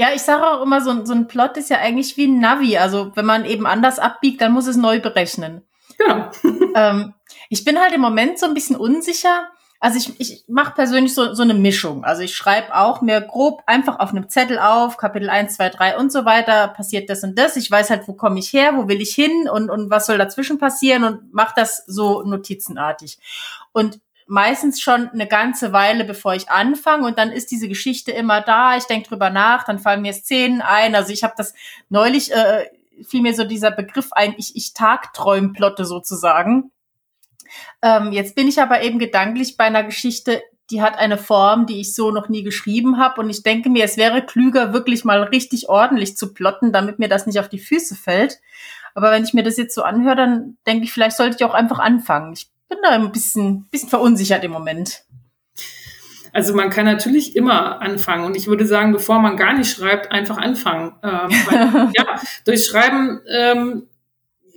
Ja. Ich sage auch immer, so, so ein Plot ist ja eigentlich wie ein Navi. Also wenn man eben anders abbiegt, dann muss es neu berechnen. Genau. ähm, ich bin halt im Moment so ein bisschen unsicher, also ich, ich mache persönlich so, so eine Mischung. Also ich schreibe auch mir grob einfach auf einem Zettel auf, Kapitel 1, 2, 3 und so weiter, passiert das und das. Ich weiß halt, wo komme ich her, wo will ich hin und, und was soll dazwischen passieren und mache das so notizenartig. Und meistens schon eine ganze Weile, bevor ich anfange und dann ist diese Geschichte immer da, ich denke drüber nach, dann fallen mir Szenen ein. Also ich habe das neulich, äh, fiel mir so dieser Begriff ein, ich, ich Tagträumplotte sozusagen ähm, jetzt bin ich aber eben gedanklich bei einer Geschichte, die hat eine Form, die ich so noch nie geschrieben habe. Und ich denke mir, es wäre klüger, wirklich mal richtig ordentlich zu plotten, damit mir das nicht auf die Füße fällt. Aber wenn ich mir das jetzt so anhöre, dann denke ich, vielleicht sollte ich auch einfach anfangen. Ich bin da ein bisschen, bisschen verunsichert im Moment. Also man kann natürlich immer anfangen und ich würde sagen, bevor man gar nicht schreibt, einfach anfangen. Ähm, weil, ja, durch Schreiben ähm,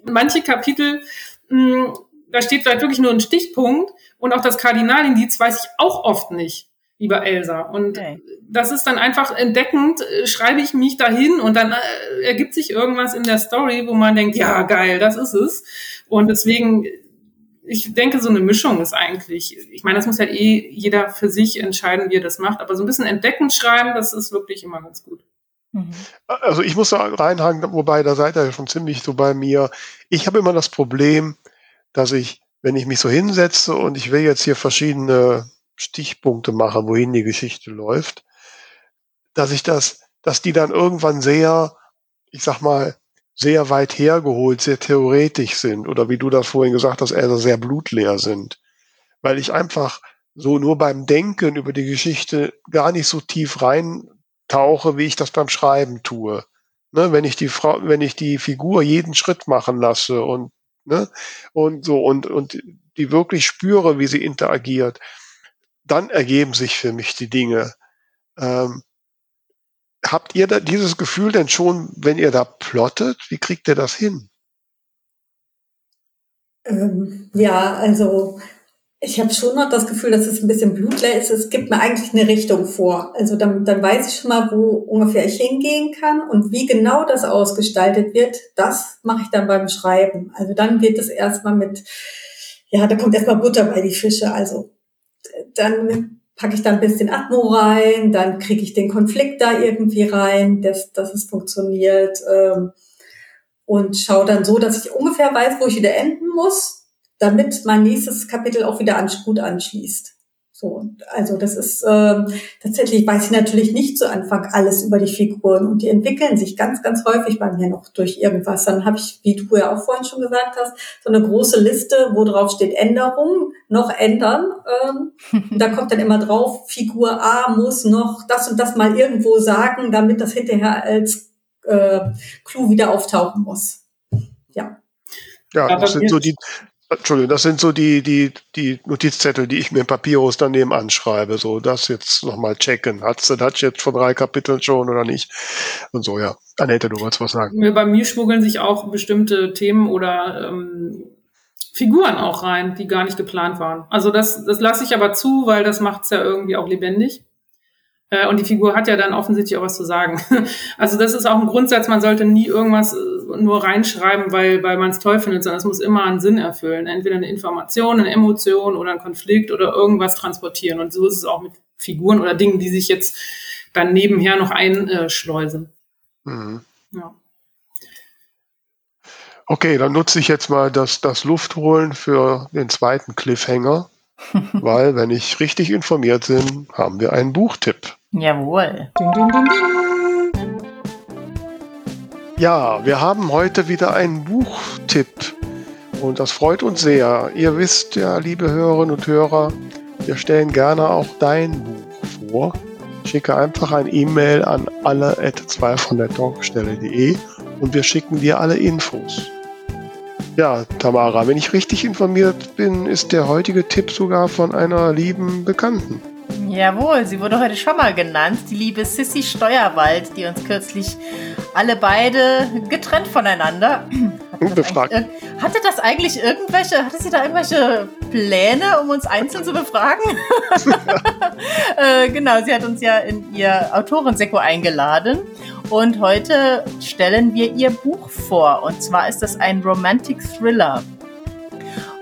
manche Kapitel mh, hm, da steht vielleicht wirklich nur ein Stichpunkt und auch das Kardinalindiz weiß ich auch oft nicht, wie bei Elsa. Und okay. das ist dann einfach entdeckend, äh, schreibe ich mich dahin und dann äh, ergibt sich irgendwas in der Story, wo man denkt, ja, geil, das ist es. Und deswegen, ich denke, so eine Mischung ist eigentlich, ich meine, das muss ja eh jeder für sich entscheiden, wie er das macht, aber so ein bisschen entdeckend schreiben, das ist wirklich immer ganz gut. Mhm. Also ich muss da reinhaken, wobei da seid ihr ja schon ziemlich so bei mir. Ich habe immer das Problem, dass ich, wenn ich mich so hinsetze und ich will jetzt hier verschiedene Stichpunkte machen, wohin die Geschichte läuft, dass ich das, dass die dann irgendwann sehr, ich sag mal, sehr weit hergeholt, sehr theoretisch sind oder wie du das vorhin gesagt hast, also sehr blutleer sind. Weil ich einfach so nur beim Denken über die Geschichte gar nicht so tief reintauche, wie ich das beim Schreiben tue. Ne, wenn ich die Frau, wenn ich die Figur jeden Schritt machen lasse und ne? Und so, und, und die wirklich spüre, wie sie interagiert, dann ergeben sich für mich die Dinge. Ähm, habt ihr da dieses Gefühl denn schon, wenn ihr da plottet? Wie kriegt ihr das hin? Ähm, ja, also ich habe schon noch das Gefühl, dass es ein bisschen blutleer ist. Es gibt mir eigentlich eine Richtung vor. Also dann, dann weiß ich schon mal, wo ungefähr ich hingehen kann und wie genau das ausgestaltet wird. Das mache ich dann beim Schreiben. Also dann wird es erstmal mit, ja, da kommt erstmal Butter bei die Fische. Also dann packe ich da ein bisschen Atmo rein, dann kriege ich den Konflikt da irgendwie rein, dass, dass es funktioniert ähm, und schaue dann so, dass ich ungefähr weiß, wo ich wieder enden muss damit mein nächstes Kapitel auch wieder an, gut anschließt. So, also das ist ähm, tatsächlich weiß ich natürlich nicht zu Anfang alles über die Figuren und die entwickeln sich ganz, ganz häufig bei mir noch durch irgendwas. Dann habe ich, wie du ja auch vorhin schon gesagt hast, so eine große Liste, wo drauf steht Änderungen, noch ändern. Ähm, da kommt dann immer drauf, Figur A muss noch das und das mal irgendwo sagen, damit das hinterher als äh, Clou wieder auftauchen muss. Ja. Ja, das sind so die, Entschuldigung, das sind so die, die, die Notizzettel, die ich mir im Papyrus daneben anschreibe. So, das jetzt nochmal checken. Hat's du das jetzt vor drei Kapiteln schon oder nicht? Und so, ja. Annette, du wolltest was sagen. Bei mir schmuggeln sich auch bestimmte Themen oder ähm, Figuren auch rein, die gar nicht geplant waren. Also das, das lasse ich aber zu, weil das macht's ja irgendwie auch lebendig. Äh, und die Figur hat ja dann offensichtlich auch was zu sagen. Also das ist auch ein Grundsatz, man sollte nie irgendwas äh, nur reinschreiben, weil, weil man es toll findet, sondern es muss immer einen Sinn erfüllen. Entweder eine Information, eine Emotion oder ein Konflikt oder irgendwas transportieren. Und so ist es auch mit Figuren oder Dingen, die sich jetzt dann nebenher noch einschleusen. Mhm. Ja. Okay, dann nutze ich jetzt mal das, das Luftholen für den zweiten Cliffhanger. weil, wenn ich richtig informiert bin, haben wir einen Buchtipp. Jawohl. Ja, wir haben heute wieder einen Buchtipp und das freut uns sehr. Ihr wisst ja, liebe Hörerinnen und Hörer, wir stellen gerne auch dein Buch vor. Schicke einfach ein E-Mail an alle at 2 von der Talkstelle.de und wir schicken dir alle Infos. Ja, Tamara, wenn ich richtig informiert bin, ist der heutige Tipp sogar von einer lieben Bekannten. Jawohl, sie wurde heute schon mal genannt, die liebe Sissy Steuerwald, die uns kürzlich alle beide getrennt voneinander hatte befragt. Das hatte das eigentlich irgendwelche, hatte sie da irgendwelche Pläne, um uns einzeln zu befragen? äh, genau, sie hat uns ja in ihr Autorenseko eingeladen und heute stellen wir ihr Buch vor. Und zwar ist das ein Romantic Thriller.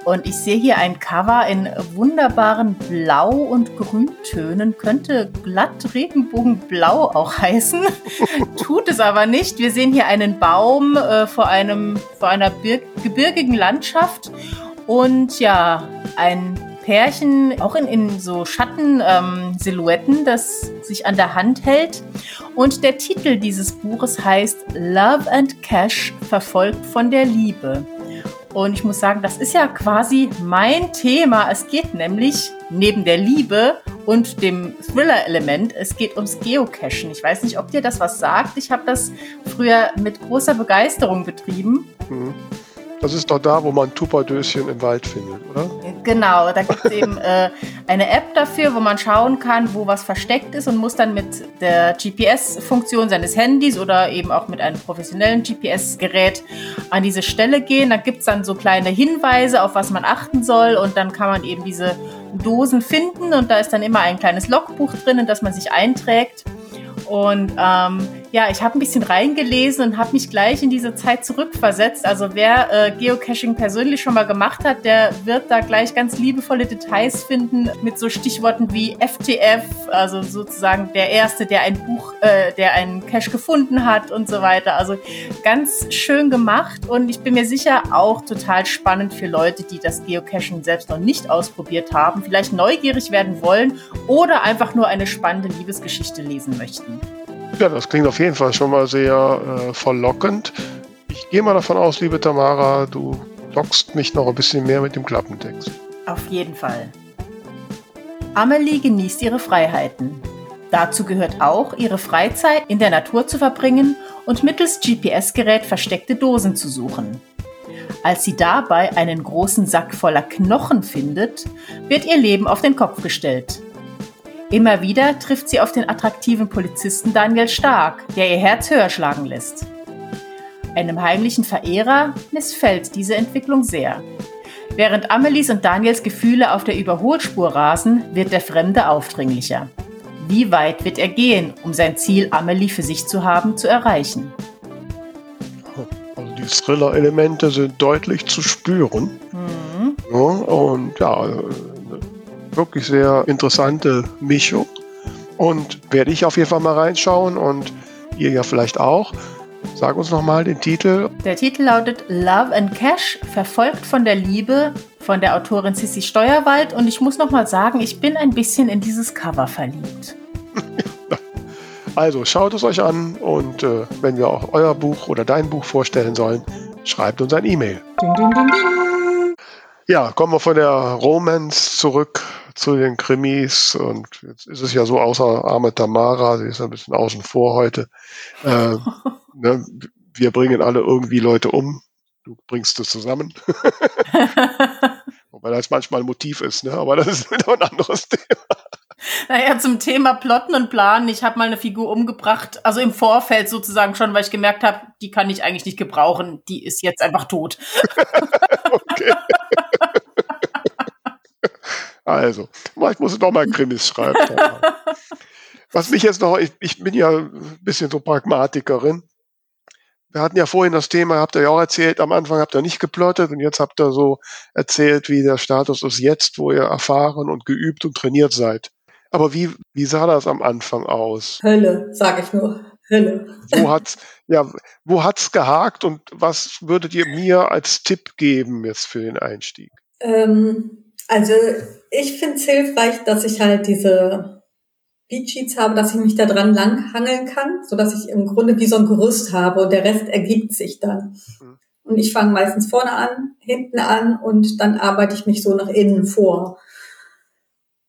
Und ich sehe hier ein Cover in wunderbaren Blau- und Grüntönen. Könnte glatt Regenbogenblau auch heißen. Tut es aber nicht. Wir sehen hier einen Baum äh, vor, einem, vor einer Bir gebirgigen Landschaft. Und ja, ein Pärchen, auch in, in so Schatten-Silhouetten, ähm, das sich an der Hand hält. Und der Titel dieses Buches heißt Love and Cash, verfolgt von der Liebe. Und ich muss sagen, das ist ja quasi mein Thema. Es geht nämlich neben der Liebe und dem Thriller-Element, es geht ums Geocachen. Ich weiß nicht, ob dir das was sagt. Ich habe das früher mit großer Begeisterung betrieben. Mhm. Das ist doch da, wo man Tupperdöschen im Wald findet, oder? Genau, da gibt es eben äh, eine App dafür, wo man schauen kann, wo was versteckt ist und muss dann mit der GPS-Funktion seines Handys oder eben auch mit einem professionellen GPS-Gerät an diese Stelle gehen. Da gibt es dann so kleine Hinweise, auf was man achten soll und dann kann man eben diese Dosen finden und da ist dann immer ein kleines Logbuch drin, in das man sich einträgt. Und ähm, ja, ich habe ein bisschen reingelesen und habe mich gleich in diese Zeit zurückversetzt. Also wer äh, Geocaching persönlich schon mal gemacht hat, der wird da gleich ganz liebevolle Details finden mit so Stichworten wie FTF, also sozusagen der erste, der ein Buch, äh, der einen Cache gefunden hat und so weiter. Also ganz schön gemacht und ich bin mir sicher auch total spannend für Leute, die das Geocaching selbst noch nicht ausprobiert haben, vielleicht neugierig werden wollen oder einfach nur eine spannende Liebesgeschichte lesen möchten. Ja, das klingt auf jeden Fall schon mal sehr äh, verlockend. Ich gehe mal davon aus, liebe Tamara, du lockst mich noch ein bisschen mehr mit dem Klappentext. Auf jeden Fall. Amelie genießt ihre Freiheiten. Dazu gehört auch, ihre Freizeit in der Natur zu verbringen und mittels GPS-Gerät versteckte Dosen zu suchen. Als sie dabei einen großen Sack voller Knochen findet, wird ihr Leben auf den Kopf gestellt. Immer wieder trifft sie auf den attraktiven Polizisten Daniel Stark, der ihr Herz höher schlagen lässt. Einem heimlichen Verehrer missfällt diese Entwicklung sehr. Während Amelies und Daniels Gefühle auf der Überholspur rasen, wird der Fremde aufdringlicher. Wie weit wird er gehen, um sein Ziel, Amelie für sich zu haben, zu erreichen? Also die Thriller-Elemente sind deutlich zu spüren. Mhm. Ja, und ja, wirklich sehr interessante Mischung. Und werde ich auf jeden Fall mal reinschauen und ihr ja vielleicht auch. Sag uns nochmal den Titel. Der Titel lautet Love and Cash, verfolgt von der Liebe von der Autorin Sissi Steuerwald. Und ich muss nochmal sagen, ich bin ein bisschen in dieses Cover verliebt. also schaut es euch an und äh, wenn wir auch euer Buch oder dein Buch vorstellen sollen, schreibt uns ein E-Mail. Ja, kommen wir von der Romance zurück zu den Krimis und jetzt ist es ja so, außer Arme Tamara, sie ist ein bisschen außen vor heute. Äh, ne, wir bringen alle irgendwie Leute um. Du bringst es zusammen. Wobei das manchmal ein Motiv ist, ne? aber das ist wieder ein anderes Thema. Naja, zum Thema Plotten und Planen. Ich habe mal eine Figur umgebracht, also im Vorfeld sozusagen schon, weil ich gemerkt habe, die kann ich eigentlich nicht gebrauchen. Die ist jetzt einfach tot. okay. Also, vielleicht muss ich doch mal Krimis schreiben. Was mich jetzt noch, ich, ich bin ja ein bisschen so Pragmatikerin. Wir hatten ja vorhin das Thema, habt ihr ja auch erzählt, am Anfang habt ihr nicht geplottet und jetzt habt ihr so erzählt, wie der Status ist jetzt, wo ihr erfahren und geübt und trainiert seid. Aber wie, wie sah das am Anfang aus? Hölle, sage ich nur. Hölle. Wo hat's, ja, wo hat's gehakt und was würdet ihr mir als Tipp geben jetzt für den Einstieg? Ähm, Also ich finde es hilfreich, dass ich halt diese Beatsheets habe, dass ich mich da dran langhangeln kann, so dass ich im Grunde wie so ein Gerüst habe und der Rest ergibt sich dann. Mhm. Und ich fange meistens vorne an, hinten an und dann arbeite ich mich so nach innen vor.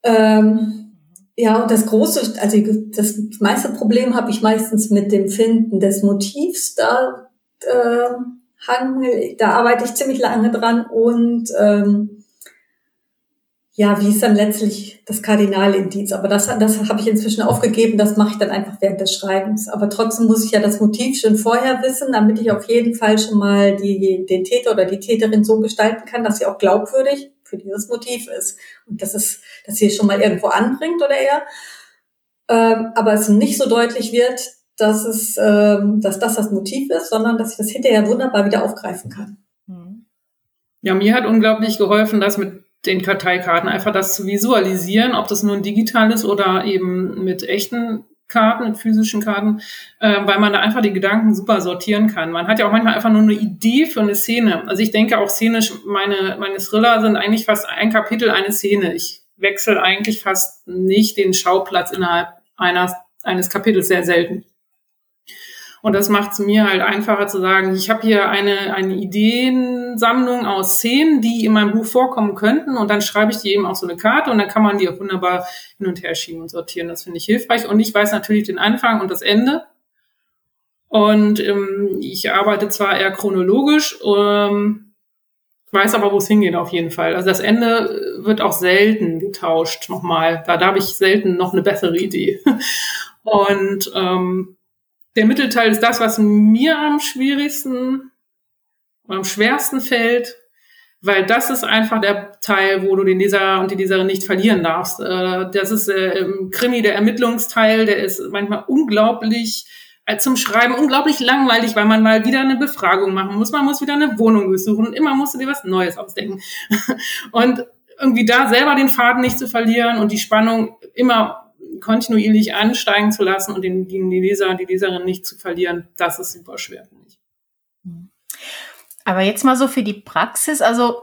Ähm, ja, und das große, also das meiste Problem habe ich meistens mit dem Finden des Motivs. Da äh, hangel, da arbeite ich ziemlich lange dran und ähm, ja, wie ist dann letztlich das Kardinalindiz? Aber das, das habe ich inzwischen aufgegeben, das mache ich dann einfach während des Schreibens. Aber trotzdem muss ich ja das Motiv schon vorher wissen, damit ich auf jeden Fall schon mal die, den Täter oder die Täterin so gestalten kann, dass sie auch glaubwürdig für dieses Motiv ist. Und dass es, dass sie es schon mal irgendwo anbringt oder eher. Ähm, aber es nicht so deutlich wird, dass es, ähm, dass das das Motiv ist, sondern dass ich das hinterher wunderbar wieder aufgreifen kann. Ja, mir hat unglaublich geholfen, das mit den Karteikarten, einfach das zu visualisieren, ob das nun digital ist oder eben mit echten Karten, mit physischen Karten, äh, weil man da einfach die Gedanken super sortieren kann. Man hat ja auch manchmal einfach nur eine Idee für eine Szene. Also ich denke auch szenisch, meine, meine Thriller sind eigentlich fast ein Kapitel, eine Szene. Ich wechsle eigentlich fast nicht den Schauplatz innerhalb einer, eines Kapitels, sehr selten. Und das macht es mir halt einfacher zu sagen, ich habe hier eine, eine Ideensammlung aus Szenen, die in meinem Buch vorkommen könnten und dann schreibe ich die eben auf so eine Karte und dann kann man die auch wunderbar hin und her schieben und sortieren. Das finde ich hilfreich. Und ich weiß natürlich den Anfang und das Ende. Und ähm, ich arbeite zwar eher chronologisch, ähm, weiß aber, wo es hingeht auf jeden Fall. Also das Ende wird auch selten getauscht nochmal. Da, da habe ich selten noch eine bessere Idee. Und ähm, der Mittelteil ist das, was mir am schwierigsten am schwersten fällt, weil das ist einfach der Teil, wo du den Leser und die Leserin nicht verlieren darfst. Äh, das ist äh, im Krimi der Ermittlungsteil, der ist manchmal unglaublich äh, zum Schreiben unglaublich langweilig, weil man mal wieder eine Befragung machen muss, man muss wieder eine Wohnung durchsuchen und immer musst du dir was Neues ausdenken. Und irgendwie da selber den Faden nicht zu verlieren und die Spannung immer kontinuierlich ansteigen zu lassen und den, den Leser, die Leserin nicht zu verlieren, das ist super schwer, finde ich. Aber jetzt mal so für die Praxis, also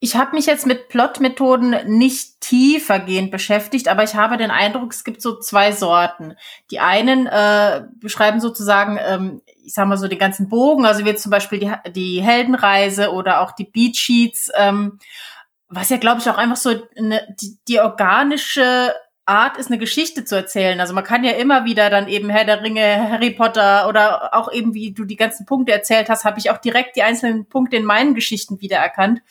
ich habe mich jetzt mit Plotmethoden nicht tiefergehend beschäftigt, aber ich habe den Eindruck, es gibt so zwei Sorten. Die einen äh, beschreiben sozusagen, ähm, ich sag mal so den ganzen Bogen, also wie zum Beispiel die, die Heldenreise oder auch die Beatsheets, ähm, was ja glaube ich auch einfach so eine, die, die organische Art ist, eine Geschichte zu erzählen. Also man kann ja immer wieder dann eben Herr der Ringe, Harry Potter oder auch eben, wie du die ganzen Punkte erzählt hast, habe ich auch direkt die einzelnen Punkte in meinen Geschichten wiedererkannt.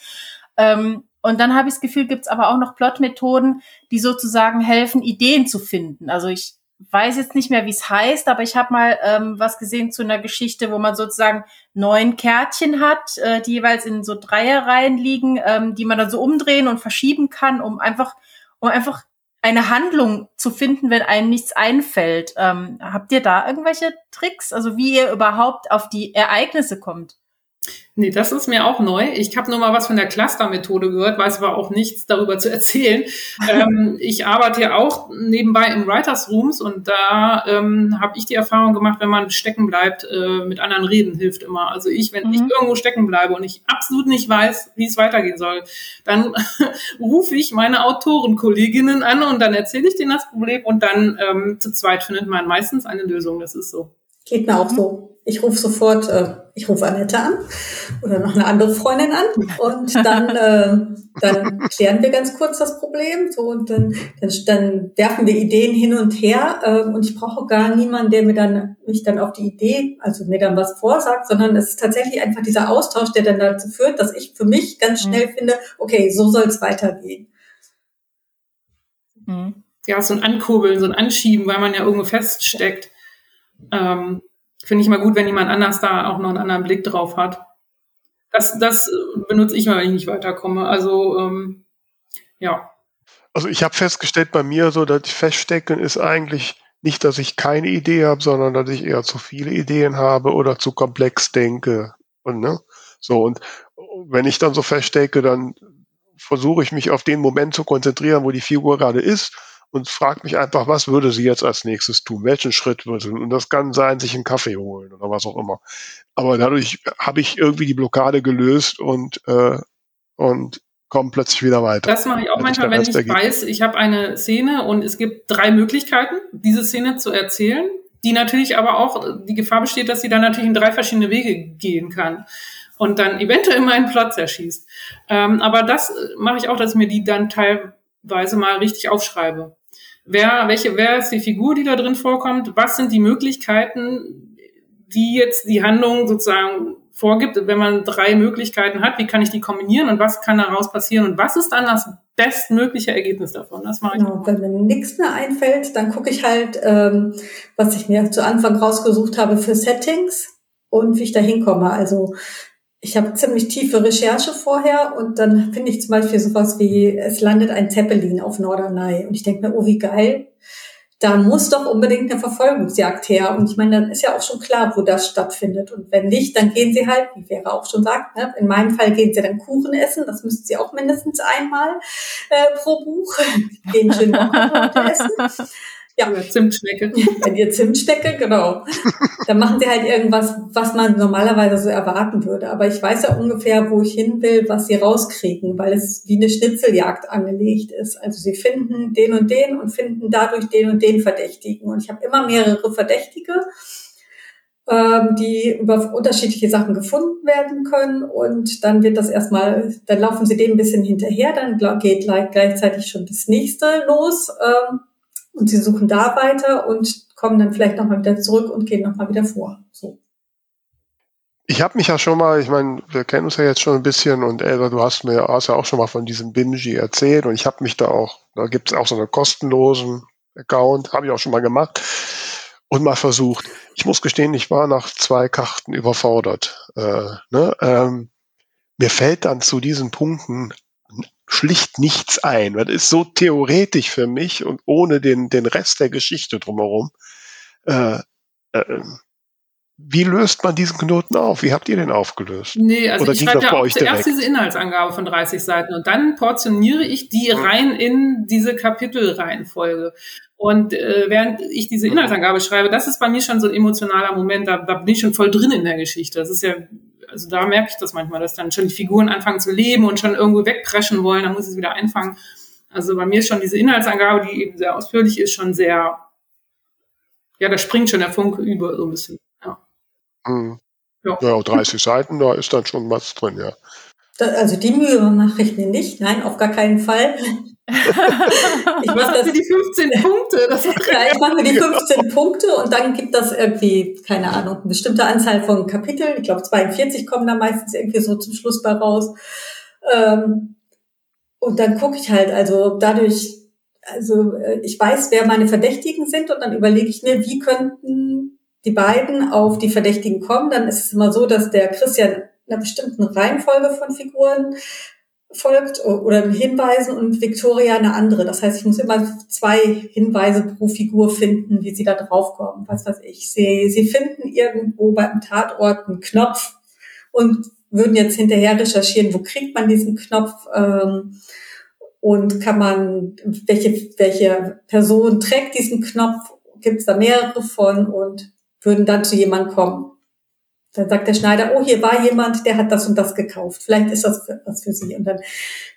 Ähm, und dann habe ich das Gefühl, gibt es aber auch noch Plotmethoden, die sozusagen helfen, Ideen zu finden. Also ich weiß jetzt nicht mehr, wie es heißt, aber ich habe mal ähm, was gesehen zu einer Geschichte, wo man sozusagen neun Kärtchen hat, äh, die jeweils in so Dreierreihen liegen, ähm, die man dann so umdrehen und verschieben kann, um einfach, um einfach eine Handlung zu finden, wenn einem nichts einfällt. Ähm, habt ihr da irgendwelche Tricks? Also wie ihr überhaupt auf die Ereignisse kommt? Nee, das ist mir auch neu. Ich habe nur mal was von der Cluster-Methode gehört, weiß aber auch nichts darüber zu erzählen. ähm, ich arbeite ja auch nebenbei in Writers Rooms und da ähm, habe ich die Erfahrung gemacht, wenn man stecken bleibt, äh, mit anderen reden hilft immer. Also ich, wenn mhm. ich irgendwo stecken bleibe und ich absolut nicht weiß, wie es weitergehen soll, dann rufe ich meine Autorenkolleginnen an und dann erzähle ich denen das Problem und dann ähm, zu zweit findet man meistens eine Lösung. Das ist so. Geht mir auch so ich rufe sofort, äh, ich rufe Annette an oder noch eine andere Freundin an und dann, äh, dann klären wir ganz kurz das Problem so und dann, dann, dann werfen wir Ideen hin und her äh, und ich brauche gar niemanden, der mir dann mich dann auf die Idee, also mir dann was vorsagt, sondern es ist tatsächlich einfach dieser Austausch, der dann dazu führt, dass ich für mich ganz mhm. schnell mhm. finde, okay, so soll es weitergehen. Mhm. Ja, so ein Ankurbeln, so ein Anschieben, weil man ja irgendwo feststeckt. Ähm, finde ich mal gut, wenn jemand anders da auch noch einen anderen Blick drauf hat. Das, das benutze ich mal, wenn ich nicht weiterkomme. Also ähm, ja. Also ich habe festgestellt bei mir so, dass ich feststecken ist eigentlich nicht, dass ich keine Idee habe, sondern dass ich eher zu viele Ideen habe oder zu komplex denke. Und ne? So, und wenn ich dann so feststecke, dann versuche ich mich auf den Moment zu konzentrieren, wo die Figur gerade ist und fragt mich einfach, was würde sie jetzt als nächstes tun? Welchen Schritt würde sie? Und das kann sein, sich einen Kaffee holen oder was auch immer. Aber dadurch habe ich irgendwie die Blockade gelöst und, äh, und kommen plötzlich wieder weiter. Das mache ich auch manchmal, wenn ich ergibt. weiß, ich habe eine Szene und es gibt drei Möglichkeiten, diese Szene zu erzählen, die natürlich aber auch die Gefahr besteht, dass sie dann natürlich in drei verschiedene Wege gehen kann und dann eventuell meinen Plot zerschießt. Ähm, aber das mache ich auch, dass ich mir die dann teilweise mal richtig aufschreibe. Wer, welche, wer ist die Figur, die da drin vorkommt? Was sind die Möglichkeiten, die jetzt die Handlung sozusagen vorgibt, wenn man drei Möglichkeiten hat, wie kann ich die kombinieren und was kann daraus passieren und was ist dann das bestmögliche Ergebnis davon? Das mache ich. Genau, wenn mir nichts mehr einfällt, dann gucke ich halt, ähm, was ich mir zu Anfang rausgesucht habe für Settings und wie ich da hinkomme. Also ich habe ziemlich tiefe Recherche vorher und dann finde ich zum Beispiel sowas wie, es landet ein Zeppelin auf Norderney und ich denke mir, oh, wie geil. Da muss doch unbedingt eine Verfolgungsjagd her. Und ich meine, dann ist ja auch schon klar, wo das stattfindet. Und wenn nicht, dann gehen sie halt, wie Vera auch schon sagt, ne? in meinem Fall gehen sie dann Kuchen essen. Das müssten sie auch mindestens einmal äh, pro Buch. gehen schön essen. Ja. Oder Zimtschnecke. Bei dir Zimtschnecke, genau. Dann machen sie halt irgendwas, was man normalerweise so erwarten würde. Aber ich weiß ja ungefähr, wo ich hin will, was sie rauskriegen, weil es wie eine Schnitzeljagd angelegt ist. Also sie finden den und den und finden dadurch den und den Verdächtigen. Und ich habe immer mehrere Verdächtige, ähm, die über unterschiedliche Sachen gefunden werden können. Und dann wird das erstmal, dann laufen sie dem ein bisschen hinterher, dann geht gleichzeitig schon das nächste los. Ähm, und sie suchen da weiter und kommen dann vielleicht nochmal wieder zurück und gehen nochmal wieder vor. So. Ich habe mich ja schon mal, ich meine, wir kennen uns ja jetzt schon ein bisschen und Elva, du hast mir hast ja auch schon mal von diesem Bingy erzählt und ich habe mich da auch, da gibt es auch so einen kostenlosen Account, habe ich auch schon mal gemacht und mal versucht. Ich muss gestehen, ich war nach zwei Karten überfordert. Äh, ne? ähm, mir fällt dann zu diesen Punkten schlicht nichts ein. Das ist so theoretisch für mich und ohne den, den Rest der Geschichte drumherum. Äh, äh, wie löst man diesen Knoten auf? Wie habt ihr den aufgelöst? Nee, also Oder ich schreibe ja auch zuerst diese Inhaltsangabe von 30 Seiten und dann portioniere ich die rein in diese Kapitelreihenfolge. Und äh, während ich diese Inhaltsangabe schreibe, das ist bei mir schon so ein emotionaler Moment, da, da bin ich schon voll drin in der Geschichte. Das ist ja also da merke ich das manchmal, dass dann schon die Figuren anfangen zu leben und schon irgendwo wegpreschen wollen, dann muss es wieder einfangen. Also bei mir ist schon diese Inhaltsangabe, die eben sehr ausführlich ist, schon sehr, ja, da springt schon der Funke über so ein bisschen. Ja. Mhm. Ja. ja, 30 Seiten, da ist dann schon was drin, ja. Also die Mühe mache ich mir nicht, nein, auf gar keinen Fall. ich mache das die 15 Punkte. Das ja, ich mache mir die 15 Punkte und dann gibt das irgendwie, keine Ahnung, eine bestimmte Anzahl von Kapiteln. Ich glaube 42 kommen da meistens irgendwie so zum Schluss bei raus. Ähm, und dann gucke ich halt, also dadurch, also äh, ich weiß, wer meine Verdächtigen sind und dann überlege ich mir, wie könnten die beiden auf die Verdächtigen kommen. Dann ist es immer so, dass der Christian einer bestimmten Reihenfolge von Figuren folgt oder Hinweisen und Victoria eine andere. Das heißt, ich muss immer zwei Hinweise pro Figur finden, wie sie da draufkommen. Was weiß ich. Sie, sie finden irgendwo beim Tatort einen Knopf und würden jetzt hinterher recherchieren, wo kriegt man diesen Knopf ähm, und kann man, welche, welche Person trägt diesen Knopf, gibt es da mehrere von und würden dann zu jemandem kommen. Dann sagt der Schneider, oh, hier war jemand, der hat das und das gekauft. Vielleicht ist das was für Sie. Und dann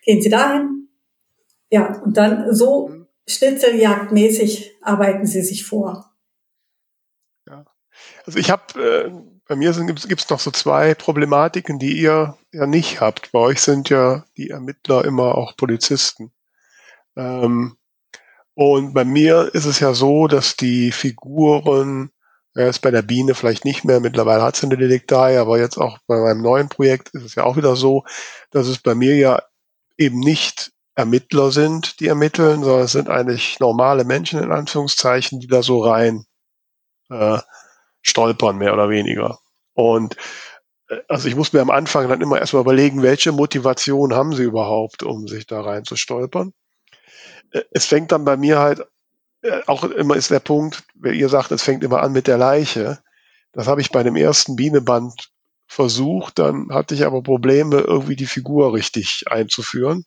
gehen Sie dahin. Ja, und dann so schnitzeljagdmäßig arbeiten Sie sich vor. Ja. Also ich habe, äh, bei mir gibt es noch so zwei Problematiken, die ihr ja nicht habt. Bei euch sind ja die Ermittler immer auch Polizisten. Ähm, und bei mir ist es ja so, dass die Figuren er ist bei der Biene vielleicht nicht mehr. Mittlerweile hat sie eine Detektei, aber jetzt auch bei meinem neuen Projekt ist es ja auch wieder so, dass es bei mir ja eben nicht Ermittler sind, die ermitteln, sondern es sind eigentlich normale Menschen in Anführungszeichen, die da so rein äh, stolpern, mehr oder weniger. Und äh, also ich muss mir am Anfang dann immer erstmal überlegen, welche Motivation haben sie überhaupt, um sich da rein zu stolpern. Äh, es fängt dann bei mir halt auch immer ist der Punkt, wenn ihr sagt, es fängt immer an mit der Leiche. Das habe ich bei dem ersten Bieneband versucht, dann hatte ich aber Probleme, irgendwie die Figur richtig einzuführen.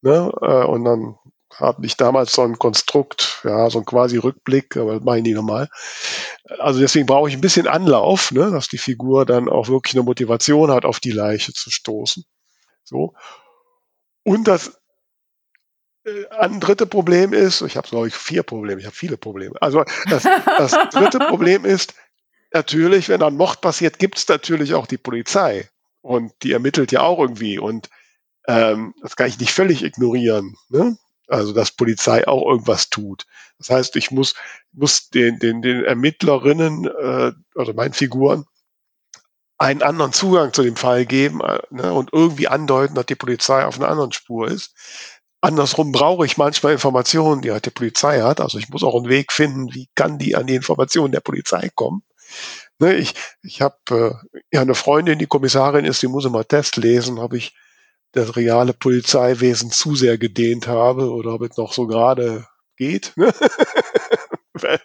Ne? Äh, und dann habe ich damals so ein Konstrukt, ja, so ein quasi Rückblick, aber das mache ich nie nochmal. Also deswegen brauche ich ein bisschen Anlauf, ne, dass die Figur dann auch wirklich eine Motivation hat, auf die Leiche zu stoßen. So. und das ein dritte Problem ist, ich habe glaube ich vier Probleme, ich habe viele Probleme. Also das, das dritte Problem ist natürlich, wenn ein Mord passiert, gibt es natürlich auch die Polizei und die ermittelt ja auch irgendwie und ähm, das kann ich nicht völlig ignorieren. Ne? Also dass Polizei auch irgendwas tut. Das heißt, ich muss muss den den den Ermittlerinnen äh, oder meinen Figuren einen anderen Zugang zu dem Fall geben äh, ne, und irgendwie andeuten, dass die Polizei auf einer anderen Spur ist. Andersrum brauche ich manchmal Informationen, die halt die Polizei hat. Also ich muss auch einen Weg finden, wie kann die an die Informationen der Polizei kommen. Ne, ich ich habe äh, ja eine Freundin, die Kommissarin ist, die muss immer Test lesen, habe ich das reale Polizeiwesen zu sehr gedehnt habe oder ob es noch so gerade geht. Ne? Ein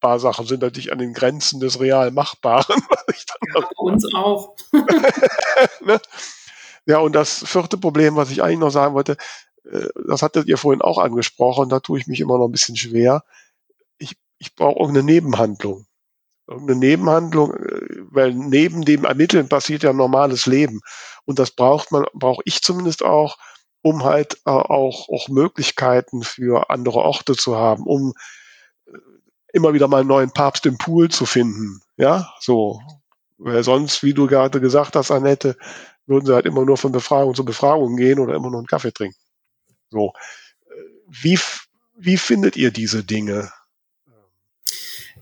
paar Sachen sind natürlich an den Grenzen des real Machbaren. ja, uns auch. ne? Ja, und das vierte Problem, was ich eigentlich noch sagen wollte, das hattet ihr vorhin auch angesprochen, da tue ich mich immer noch ein bisschen schwer. Ich, ich brauche irgendeine Nebenhandlung. Irgendeine Nebenhandlung, äh, weil neben dem Ermitteln passiert ja ein normales Leben. Und das braucht man, brauche ich zumindest auch, um halt äh, auch, auch Möglichkeiten für andere Orte zu haben, um immer wieder mal einen neuen Papst im Pool zu finden. Ja, so. Weil sonst, wie du gerade gesagt hast, Annette, würden sie halt immer nur von Befragung zu Befragung gehen oder immer nur einen Kaffee trinken. So. Wie, wie findet ihr diese Dinge?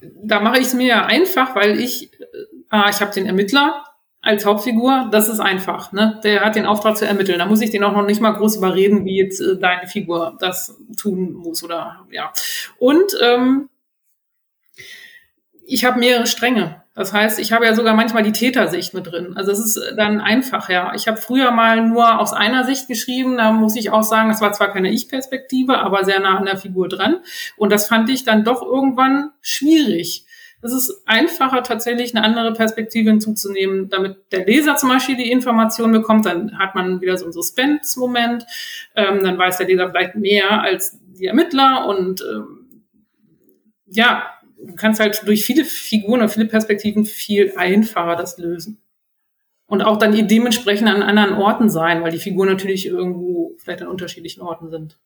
Da mache ich es mir einfach, weil ich, äh, ich habe den Ermittler als Hauptfigur, das ist einfach. Ne? Der hat den Auftrag zu ermitteln. Da muss ich den auch noch nicht mal groß überreden, wie jetzt äh, deine Figur das tun muss oder ja. Und ähm, ich habe mehrere Stränge. Das heißt, ich habe ja sogar manchmal die Tätersicht mit drin. Also es ist dann einfach, ja. Ich habe früher mal nur aus einer Sicht geschrieben, da muss ich auch sagen, das war zwar keine Ich-Perspektive, aber sehr nah an der Figur dran. Und das fand ich dann doch irgendwann schwierig. Es ist einfacher, tatsächlich eine andere Perspektive hinzuzunehmen, damit der Leser zum Beispiel die Information bekommt. Dann hat man wieder so einen Suspense-Moment. Ähm, dann weiß der Leser vielleicht mehr als die Ermittler und ähm, ja, du kannst halt durch viele Figuren und viele Perspektiven viel einfacher das lösen. Und auch dann dementsprechend an anderen Orten sein, weil die Figuren natürlich irgendwo vielleicht an unterschiedlichen Orten sind.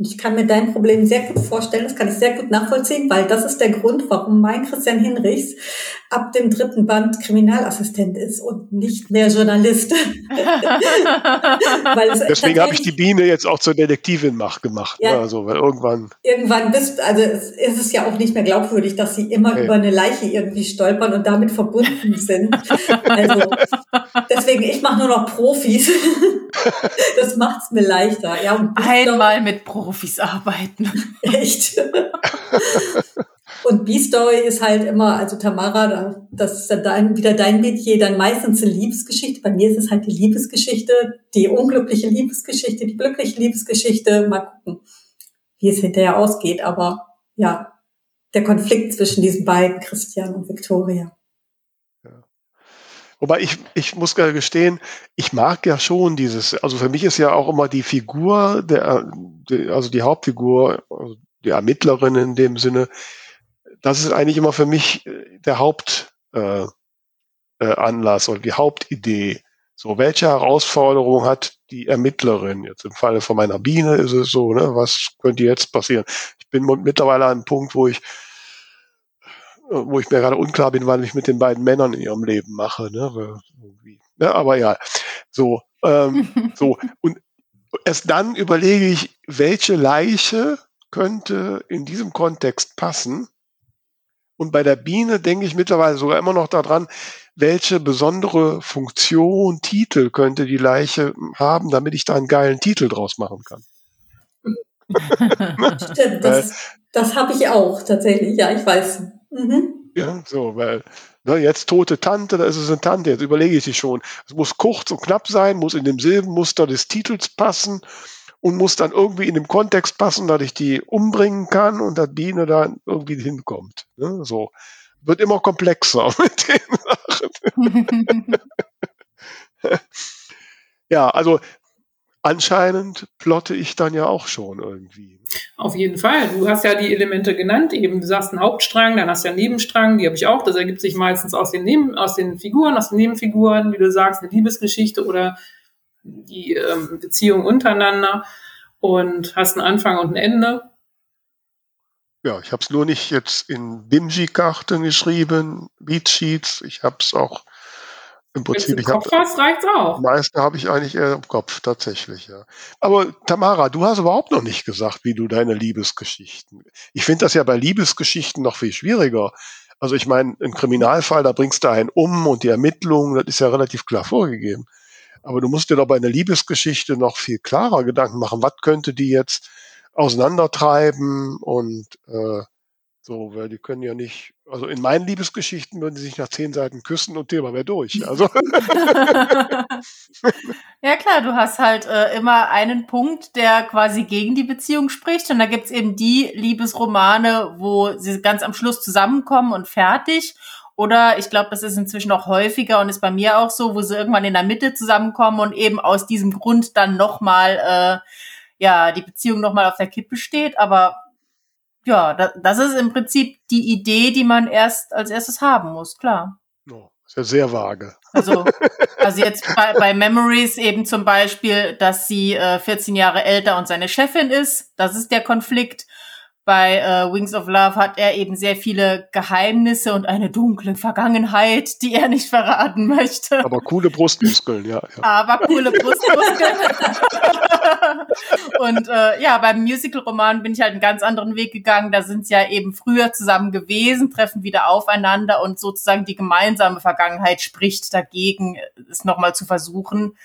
Und ich kann mir dein Problem sehr gut vorstellen, das kann ich sehr gut nachvollziehen, weil das ist der Grund, warum mein Christian Hinrichs ab dem dritten Band Kriminalassistent ist und nicht mehr Journalist. Deswegen habe ich die Biene jetzt auch zur Detektivin mach, gemacht. Ja, ne? also, weil irgendwann. Irgendwann bist, also es ist es ja auch nicht mehr glaubwürdig, dass sie immer okay. über eine Leiche irgendwie stolpern und damit verbunden sind. also deswegen, ich mache nur noch Profis. das macht's mir leichter. Ja, Einmal mit Profis arbeiten. Echt? Und B-Story ist halt immer, also Tamara, das ist dann wieder dein Metier, dann meistens eine Liebesgeschichte. Bei mir ist es halt die Liebesgeschichte, die unglückliche Liebesgeschichte, die glückliche Liebesgeschichte. Mal gucken, wie es hinterher ausgeht. Aber ja, der Konflikt zwischen diesen beiden, Christian und Victoria. Wobei ich, ich muss gestehen, ich mag ja schon dieses, also für mich ist ja auch immer die Figur, der, also die Hauptfigur, also die Ermittlerin in dem Sinne, das ist eigentlich immer für mich äh, der Hauptanlass äh, äh, Anlass oder die Hauptidee. So, welche Herausforderung hat die Ermittlerin? Jetzt im Falle von meiner Biene ist es so, ne, was könnte jetzt passieren? Ich bin mittlerweile an einem Punkt, wo ich wo ich mir gerade unklar bin, was ich mit den beiden Männern in ihrem Leben mache. Ne? Ja, aber ja, so, ähm, so. Und erst dann überlege ich, welche Leiche könnte in diesem Kontext passen. Und bei der Biene denke ich mittlerweile sogar immer noch daran, welche besondere Funktion, Titel könnte die Leiche haben, damit ich da einen geilen Titel draus machen kann. Stimmt, das, das habe ich auch tatsächlich, ja, ich weiß. Mhm. Ja, so, weil ne, jetzt tote Tante, da ist es eine Tante, jetzt überlege ich sie schon. Es muss kurz und knapp sein, muss in dem Silbenmuster des Titels passen und muss dann irgendwie in dem Kontext passen, dass ich die umbringen kann und dass Biene da irgendwie hinkommt. Ne? So. Wird immer komplexer mit den Sachen. ja, also anscheinend plotte ich dann ja auch schon irgendwie. Auf jeden Fall. Du hast ja die Elemente genannt, eben du sagst einen Hauptstrang, dann hast du ja einen Nebenstrang, die habe ich auch. Das ergibt sich meistens aus den, Neben aus den Figuren, aus den Nebenfiguren, wie du sagst, eine Liebesgeschichte oder die ähm, Beziehung untereinander und hast einen Anfang und ein Ende. Ja, ich habe es nur nicht jetzt in Bimji-Karten geschrieben, Beatsheets. Ich habe es auch im Prinzip. Wenn du Kopf hast, reicht's auch. Meiste habe ich eigentlich eher im Kopf, tatsächlich, ja. Aber Tamara, du hast überhaupt noch nicht gesagt, wie du deine Liebesgeschichten. Ich finde das ja bei Liebesgeschichten noch viel schwieriger. Also ich meine, im Kriminalfall, da bringst du einen um und die Ermittlungen, das ist ja relativ klar vorgegeben. Aber du musst dir doch bei einer Liebesgeschichte noch viel klarer Gedanken machen. Was könnte die jetzt auseinandertreiben und äh, so, weil die können ja nicht, also in meinen Liebesgeschichten würden sie sich nach zehn Seiten küssen und Thema wäre durch. Also. ja klar, du hast halt äh, immer einen Punkt, der quasi gegen die Beziehung spricht. Und da gibt's eben die Liebesromane, wo sie ganz am Schluss zusammenkommen und fertig. Oder ich glaube, das ist inzwischen auch häufiger und ist bei mir auch so, wo sie irgendwann in der Mitte zusammenkommen und eben aus diesem Grund dann nochmal äh, ja, die Beziehung nochmal auf der Kippe steht. Aber ja, da, das ist im Prinzip die Idee, die man erst als erstes haben muss, klar. Oh, ist ja sehr vage. Also, also jetzt bei, bei Memories eben zum Beispiel, dass sie äh, 14 Jahre älter und seine Chefin ist. Das ist der Konflikt bei äh, Wings of Love hat er eben sehr viele Geheimnisse und eine dunkle Vergangenheit, die er nicht verraten möchte. Aber coole Brustmuskeln, ja. ja. Aber coole Brustmuskeln. und äh, ja, beim Musical-Roman bin ich halt einen ganz anderen Weg gegangen. Da sind sie ja eben früher zusammen gewesen, treffen wieder aufeinander und sozusagen die gemeinsame Vergangenheit spricht dagegen, es nochmal zu versuchen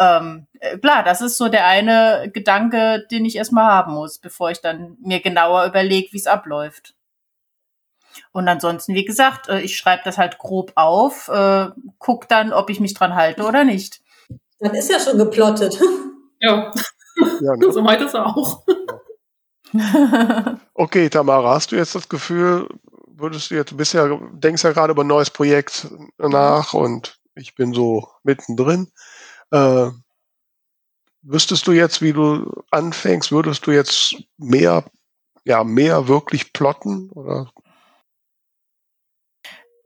ähm, äh, klar, das ist so der eine Gedanke, den ich erstmal haben muss, bevor ich dann mir genauer überlege, wie es abläuft. Und ansonsten, wie gesagt, äh, ich schreibe das halt grob auf, äh, guck dann, ob ich mich dran halte oder nicht. Dann ist ja schon geplottet. Ja, ja ne? so meint es auch. okay, Tamara, hast du jetzt das Gefühl, würdest du jetzt, du bist ja, denkst ja gerade über ein neues Projekt nach und ich bin so mittendrin. Äh, wüsstest du jetzt, wie du anfängst, würdest du jetzt mehr, ja, mehr wirklich plotten oder?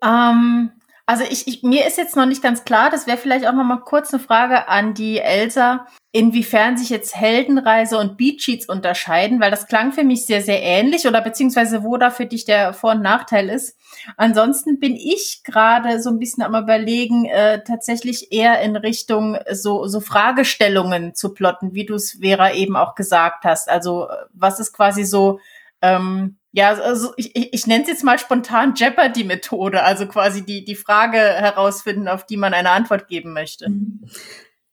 Ähm, also ich, ich, mir ist jetzt noch nicht ganz klar, das wäre vielleicht auch noch mal kurz eine Frage an die Elsa, inwiefern sich jetzt Heldenreise und Beatsheets unterscheiden, weil das klang für mich sehr, sehr ähnlich oder beziehungsweise wo da für dich der Vor- und Nachteil ist. Ansonsten bin ich gerade so ein bisschen am überlegen, äh, tatsächlich eher in Richtung so, so Fragestellungen zu plotten, wie du es Vera eben auch gesagt hast. Also was ist quasi so ähm, ja, also ich, ich, ich nenne es jetzt mal spontan Jeopardy-Methode, also quasi die, die Frage herausfinden, auf die man eine Antwort geben möchte. Mhm.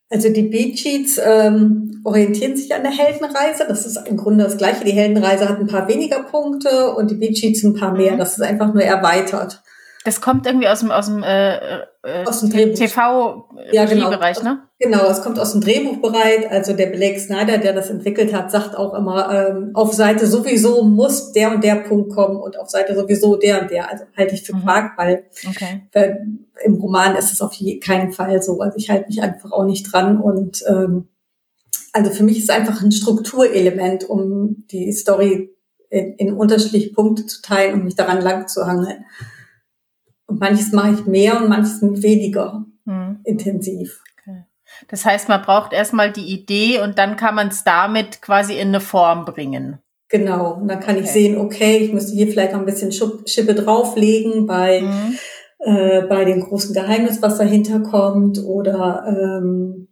Also die Beat Sheets ähm, orientieren sich an der Heldenreise. Das ist im Grunde das Gleiche. Die Heldenreise hat ein paar weniger Punkte und die Beat Sheets ein paar mehr. Mhm. Das ist einfach nur erweitert. Das kommt irgendwie aus dem, aus dem, äh, äh, aus dem TV-Bereich, ja, genau. ne? Genau, es kommt aus dem Drehbuchbereich. Also der Blake Snyder, der das entwickelt hat, sagt auch immer, ähm, auf Seite sowieso muss der und der Punkt kommen und auf Seite sowieso der und der. Also halte ich für mhm. Quark, weil, okay. weil im Roman ist es auf keinen Fall so. Also ich halte mich einfach auch nicht dran und ähm, also für mich ist es einfach ein Strukturelement, um die Story in, in unterschiedliche Punkte zu teilen und um mich daran lang zu hangeln. Und manches mache ich mehr und manches weniger mhm. intensiv. Okay. Das heißt, man braucht erstmal die Idee und dann kann man es damit quasi in eine Form bringen. Genau, und dann kann okay. ich sehen, okay, ich müsste hier vielleicht noch ein bisschen Schippe drauflegen bei, mhm. äh, bei dem großen Geheimnis, was dahinter kommt oder ähm,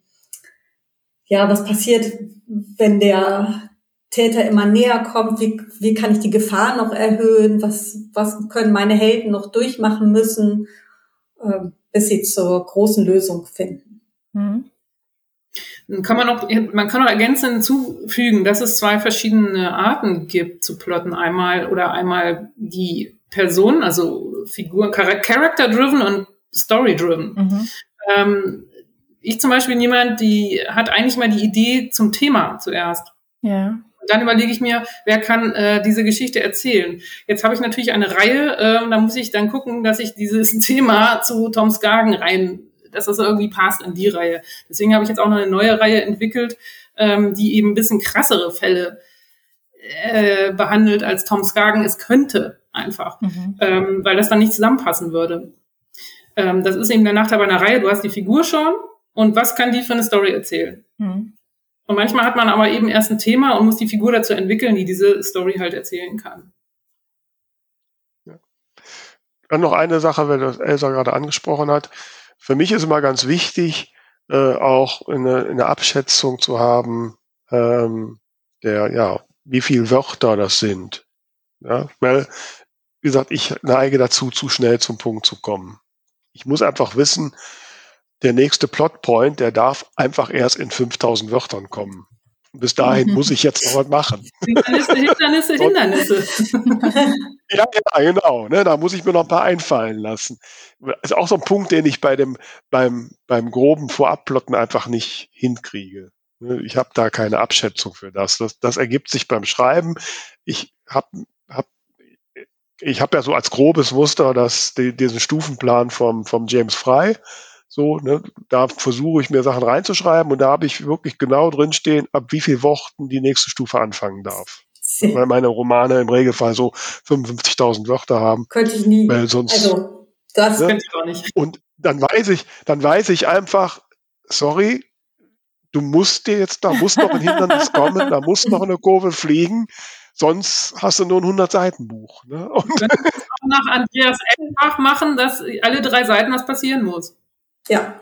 ja, was passiert, wenn der Täter immer näher kommt, wie, wie kann ich die Gefahr noch erhöhen, was, was können meine Helden noch durchmachen müssen, äh, bis sie zur großen Lösung finden. Mhm. Kann man noch, man kann noch ergänzend hinzufügen, dass es zwei verschiedene Arten gibt zu plotten. Einmal oder einmal die Person, also Figur, Character-driven und Story-driven. Mhm. Ähm, ich zum Beispiel bin jemand, die hat eigentlich mal die Idee zum Thema zuerst. Ja dann überlege ich mir, wer kann äh, diese Geschichte erzählen. Jetzt habe ich natürlich eine Reihe, äh, da muss ich dann gucken, dass ich dieses Thema zu Tom Skagen rein, dass das irgendwie passt in die Reihe. Deswegen habe ich jetzt auch noch eine neue Reihe entwickelt, ähm, die eben ein bisschen krassere Fälle äh, behandelt als Tom Skagen es könnte einfach, mhm. ähm, weil das dann nicht zusammenpassen würde. Ähm, das ist eben der Nachteil bei einer Reihe. Du hast die Figur schon, und was kann die für eine Story erzählen. Mhm. Und manchmal hat man aber eben erst ein Thema und muss die Figur dazu entwickeln, die diese Story halt erzählen kann. Dann noch eine Sache, weil das Elsa gerade angesprochen hat. Für mich ist immer ganz wichtig, äh, auch eine, eine Abschätzung zu haben, ähm, der, ja, wie viel Wörter das sind. Ja, weil, wie gesagt, ich neige dazu, zu schnell zum Punkt zu kommen. Ich muss einfach wissen, der nächste Plotpoint, der darf einfach erst in 5000 Wörtern kommen. Bis dahin muss ich jetzt noch was machen. Hindernisse, Hindernisse, Hindernisse. ja, ja, genau. Ne, da muss ich mir noch ein paar einfallen lassen. Das ist auch so ein Punkt, den ich bei dem, beim, beim groben Vorabplotten einfach nicht hinkriege. Ne, ich habe da keine Abschätzung für das. das. Das ergibt sich beim Schreiben. Ich habe hab, ich hab ja so als grobes Muster dass die, diesen Stufenplan vom, vom James Fry. So, ne, da versuche ich mir Sachen reinzuschreiben und da habe ich wirklich genau drinstehen, ab wie viel Worten die nächste Stufe anfangen darf. Weil meine Romane im Regelfall so 55.000 Wörter haben. Könnte ich nie. Weil sonst, also, das ne? könnte ich auch nicht. Und dann weiß ich, dann weiß ich einfach, sorry, du musst dir jetzt, da muss noch ein Hindernis kommen, da muss noch eine Kurve fliegen, sonst hast du nur ein 100 Seiten Buch. Ne? Und nach Andreas Ellenbach machen, dass alle drei Seiten was passieren muss. Ja.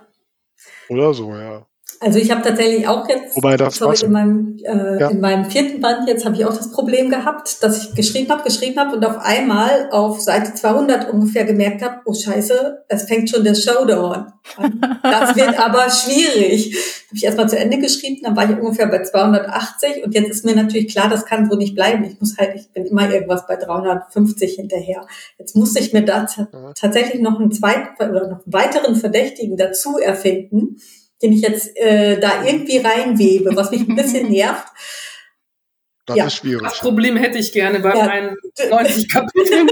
Oder so, ja. Also ich habe tatsächlich auch jetzt, Wobei das sorry, was- in meinem, äh, Ja. in meinem vierten Band jetzt habe ich auch das Problem gehabt, dass ich geschrieben habe, geschrieben habe und auf einmal auf Seite 200 ungefähr gemerkt habe, oh Scheiße, es fängt schon der Showdown an. Das wird aber schwierig. Habe ich erstmal zu Ende geschrieben, dann war ich ungefähr bei 280 und jetzt ist mir natürlich klar, das kann so nicht bleiben. Ich muss halt, ich bin immer irgendwas bei 350 hinterher. Jetzt muss ich mir da Ja. tatsächlich noch einen zweiten oder noch einen weiteren Verdächtigen dazu erfinden, den ich jetzt äh, da irgendwie reinwebe, was mich ein bisschen nervt. Das Ja. ist schwierig. Das Problem hätte ich gerne bei Ja. meinen 90 Kapiteln.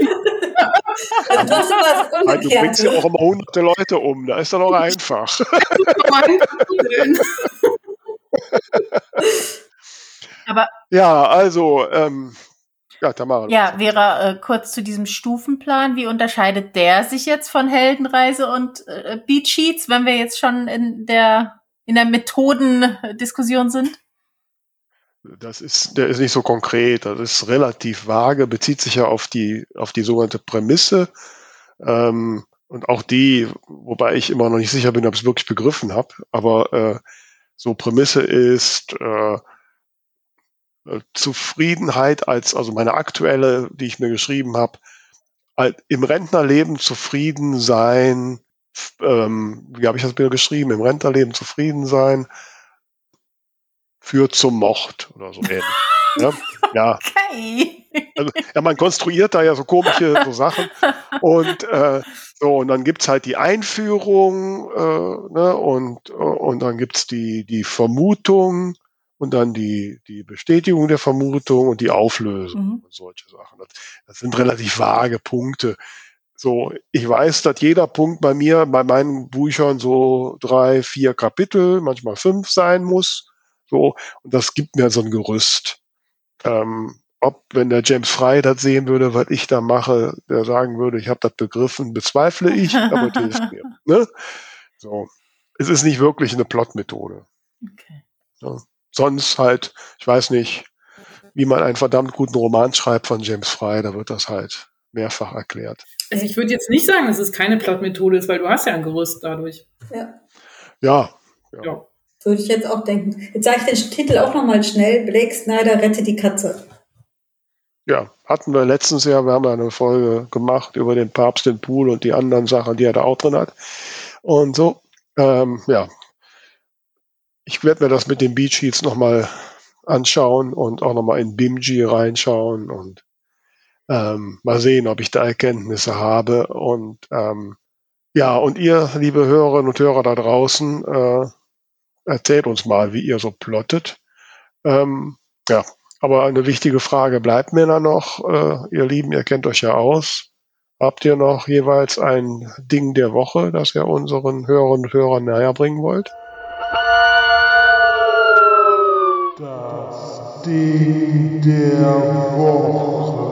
Also das ist was du bringst ja auch immer hunderte Leute um, da ist dann auch einfach. Aber Ja, also, ähm, ja, Tamara. ja, Vera, äh, kurz zu diesem Stufenplan. Wie unterscheidet der sich jetzt von Heldenreise und äh, Beat Sheets, wenn wir jetzt schon in der in der Methodendiskussion sind? Das ist, der ist nicht so konkret, das ist relativ vage, bezieht sich ja auf die, auf die sogenannte Prämisse. Ähm, und auch die, wobei ich immer noch nicht sicher bin, ob ich es wirklich begriffen habe, aber äh, so Prämisse ist äh, äh, Zufriedenheit als, also meine aktuelle, die ich mir geschrieben habe, halt im Rentnerleben zufrieden sein, ähm, wie habe ich das wieder geschrieben, im Rentnerleben zufrieden sein, führt zum Mord oder so ähnlich. ja, ja, Okay. also, ja, man konstruiert da ja so komische so Sachen und äh, so und dann gibt's halt die Einführung äh, ne, und und dann gibt's die die Vermutung und dann die die Bestätigung der Vermutung und die Auflösung Mhm. und solche Sachen. Das, das sind relativ vage Punkte. So, ich weiß, dass jeder Punkt bei mir, bei meinen Büchern so drei, vier Kapitel, manchmal fünf sein muss. So, und das gibt mir so ein Gerüst. Ähm, ob, wenn der James Fry das sehen würde, was ich da mache, der sagen würde, ich habe das begriffen, bezweifle ich, aber es hilft mir. Ne? So. Es ist nicht wirklich eine Plotmethode. okay. Sonst halt, ich weiß nicht, wie man einen verdammt guten Roman schreibt von James Fry, da wird das halt mehrfach erklärt. Also ich würde jetzt nicht sagen, dass es keine Plotmethode ist, weil du hast ja ein Gerüst dadurch. Ja, Ja, Ja. würde ich jetzt auch denken. Jetzt sage ich den Titel auch nochmal schnell. Blake Snyder rette die Katze. ja, hatten wir letztens ja, wir haben ja eine Folge gemacht über den Papst, den Pool und die anderen Sachen, die er da auch drin hat. Und so, ähm, ja. Ich werde mir das mit den Beat Sheets nochmal anschauen und auch nochmal in Bimji reinschauen und ähm, mal sehen, ob ich da Erkenntnisse habe. Und ähm, ja, und ihr, liebe Hörerinnen und Hörer da draußen, äh, erzählt uns mal, wie ihr so plottet. Ähm, ja, aber eine wichtige Frage bleibt mir da noch. Äh, ihr Lieben, ihr kennt euch ja aus. Habt ihr noch jeweils ein Ding der Woche, das ihr unseren Hörerinnen und Hörern näher bringen wollt? Ding der Woche.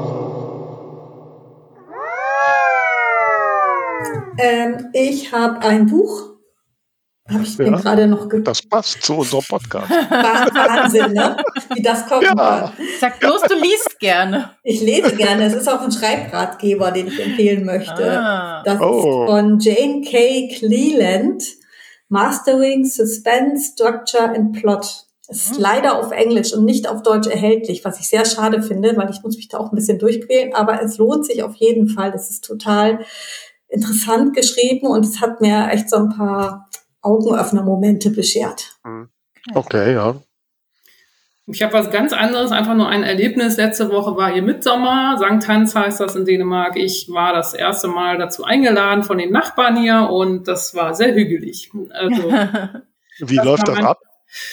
Ähm, ich habe ein Buch, Habe ich mir Ja. gerade noch ge Das passt zu unserem Podcast. Wahnsinn, ne? Wie das kommen Ja. Sag bloß, du liest gerne. Ich lese gerne. Es ist auch ein Schreibratgeber, den ich empfehlen möchte. Ah. Das Oh. ist von Jane K. Cleland. Mastering Suspense, Structure and Plot. Es ist leider auf Englisch und nicht auf Deutsch erhältlich, was ich sehr schade finde, weil ich muss mich da auch ein bisschen durchquälen. Aber es lohnt sich auf jeden Fall. Es ist total interessant geschrieben und es hat mir echt so ein paar Augenöffner-Momente beschert. Okay, ja. Ich habe was ganz anderes, einfach nur ein Erlebnis. Letzte Woche war hier Mitsommer. St. Hans heißt das in Dänemark. Ich war das erste Mal dazu eingeladen von den Nachbarn hier und das war sehr hügelig. Also Wie Das läuft das ab?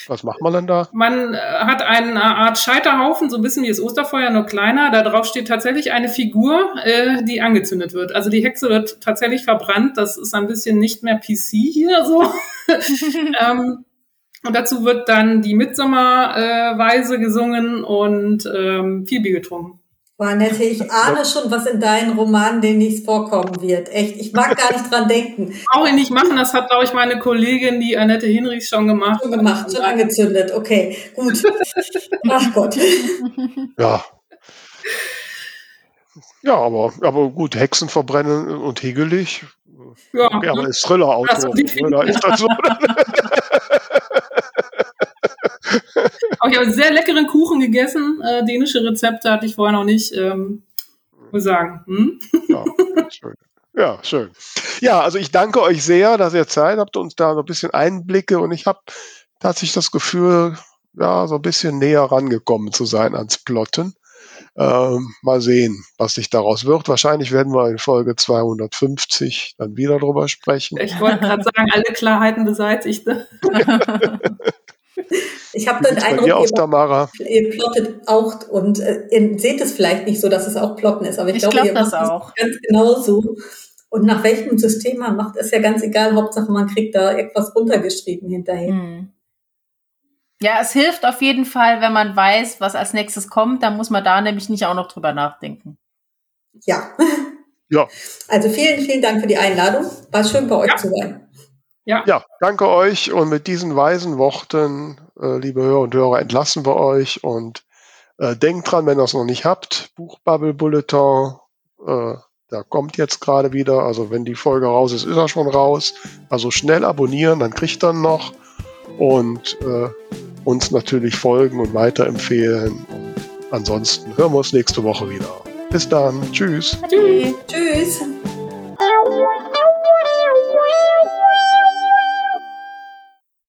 Was macht man denn da? man äh, hat eine Art Scheiterhaufen, so ein bisschen wie das Osterfeuer, nur kleiner. Da drauf steht tatsächlich eine Figur, äh, die angezündet wird. Also die Hexe wird tatsächlich verbrannt. Das ist ein bisschen nicht mehr PC hier so. ähm, und dazu wird dann die Mitsommerweise äh, gesungen und ähm, viel Bier getrunken. War nette, ich ahne schon, was in deinen Romanen demnächst vorkommen wird. Echt, ich mag gar nicht dran denken. Brauche ich nicht machen, das hat, glaube ich, meine Kollegin, die Annette Hinrichs, schon gemacht. Schon gemacht, schon angezündet. Okay, gut. Ach Gott. Ja. Ja, aber, aber gut, Hexen verbrennen und hegelig. Ja, Okay, aber ist Thriller-Autor. Also, ist das so. Aber ich habe einen sehr leckeren Kuchen gegessen. Äh, dänische Rezepte hatte ich vorher noch nicht. Ähm, muss sagen. Hm? Ja, schön. Ja, schön. Ja, also ich danke euch sehr, dass ihr Zeit habt und da so ein bisschen Einblicke und ich habe tatsächlich das Gefühl, ja, so ein bisschen näher rangekommen zu sein ans Plotten. Ähm, mal sehen, was sich daraus wird. Wahrscheinlich werden wir in Folge 250 dann wieder drüber sprechen. Ich wollte gerade sagen, alle Klarheiten beseitigt. Ich habe den Eindruck, ihr, ihr plottet auch und äh, ihr seht es vielleicht nicht so, dass es auch Plotten ist, aber ich, Ich glaube, glaub ihr das auch. ganz genauso. Und nach welchem System man macht, ist ja ganz egal. Hauptsache, man kriegt da etwas runtergeschrieben hinterher. Hm. Ja, es hilft auf jeden Fall, wenn man weiß, was als nächstes kommt. Dann muss man da nämlich nicht auch noch drüber nachdenken. Ja. Ja. Also vielen, vielen Dank für die Einladung. War schön bei euch Ja. zu sein. Ja, Ja, danke euch und mit diesen weisen Worten, äh, liebe Hörer und Hörer, entlassen wir euch und äh, denkt dran, wenn ihr es noch nicht habt, Buchbubble Bulletin, äh, da kommt jetzt gerade wieder, also wenn die Folge raus ist, ist er schon raus. Also schnell abonnieren, dann kriegt er ihn noch und äh, uns natürlich folgen und weiterempfehlen. Und ansonsten hören wir uns nächste Woche wieder. Bis dann, tschüss. Tschüss. Tschüss.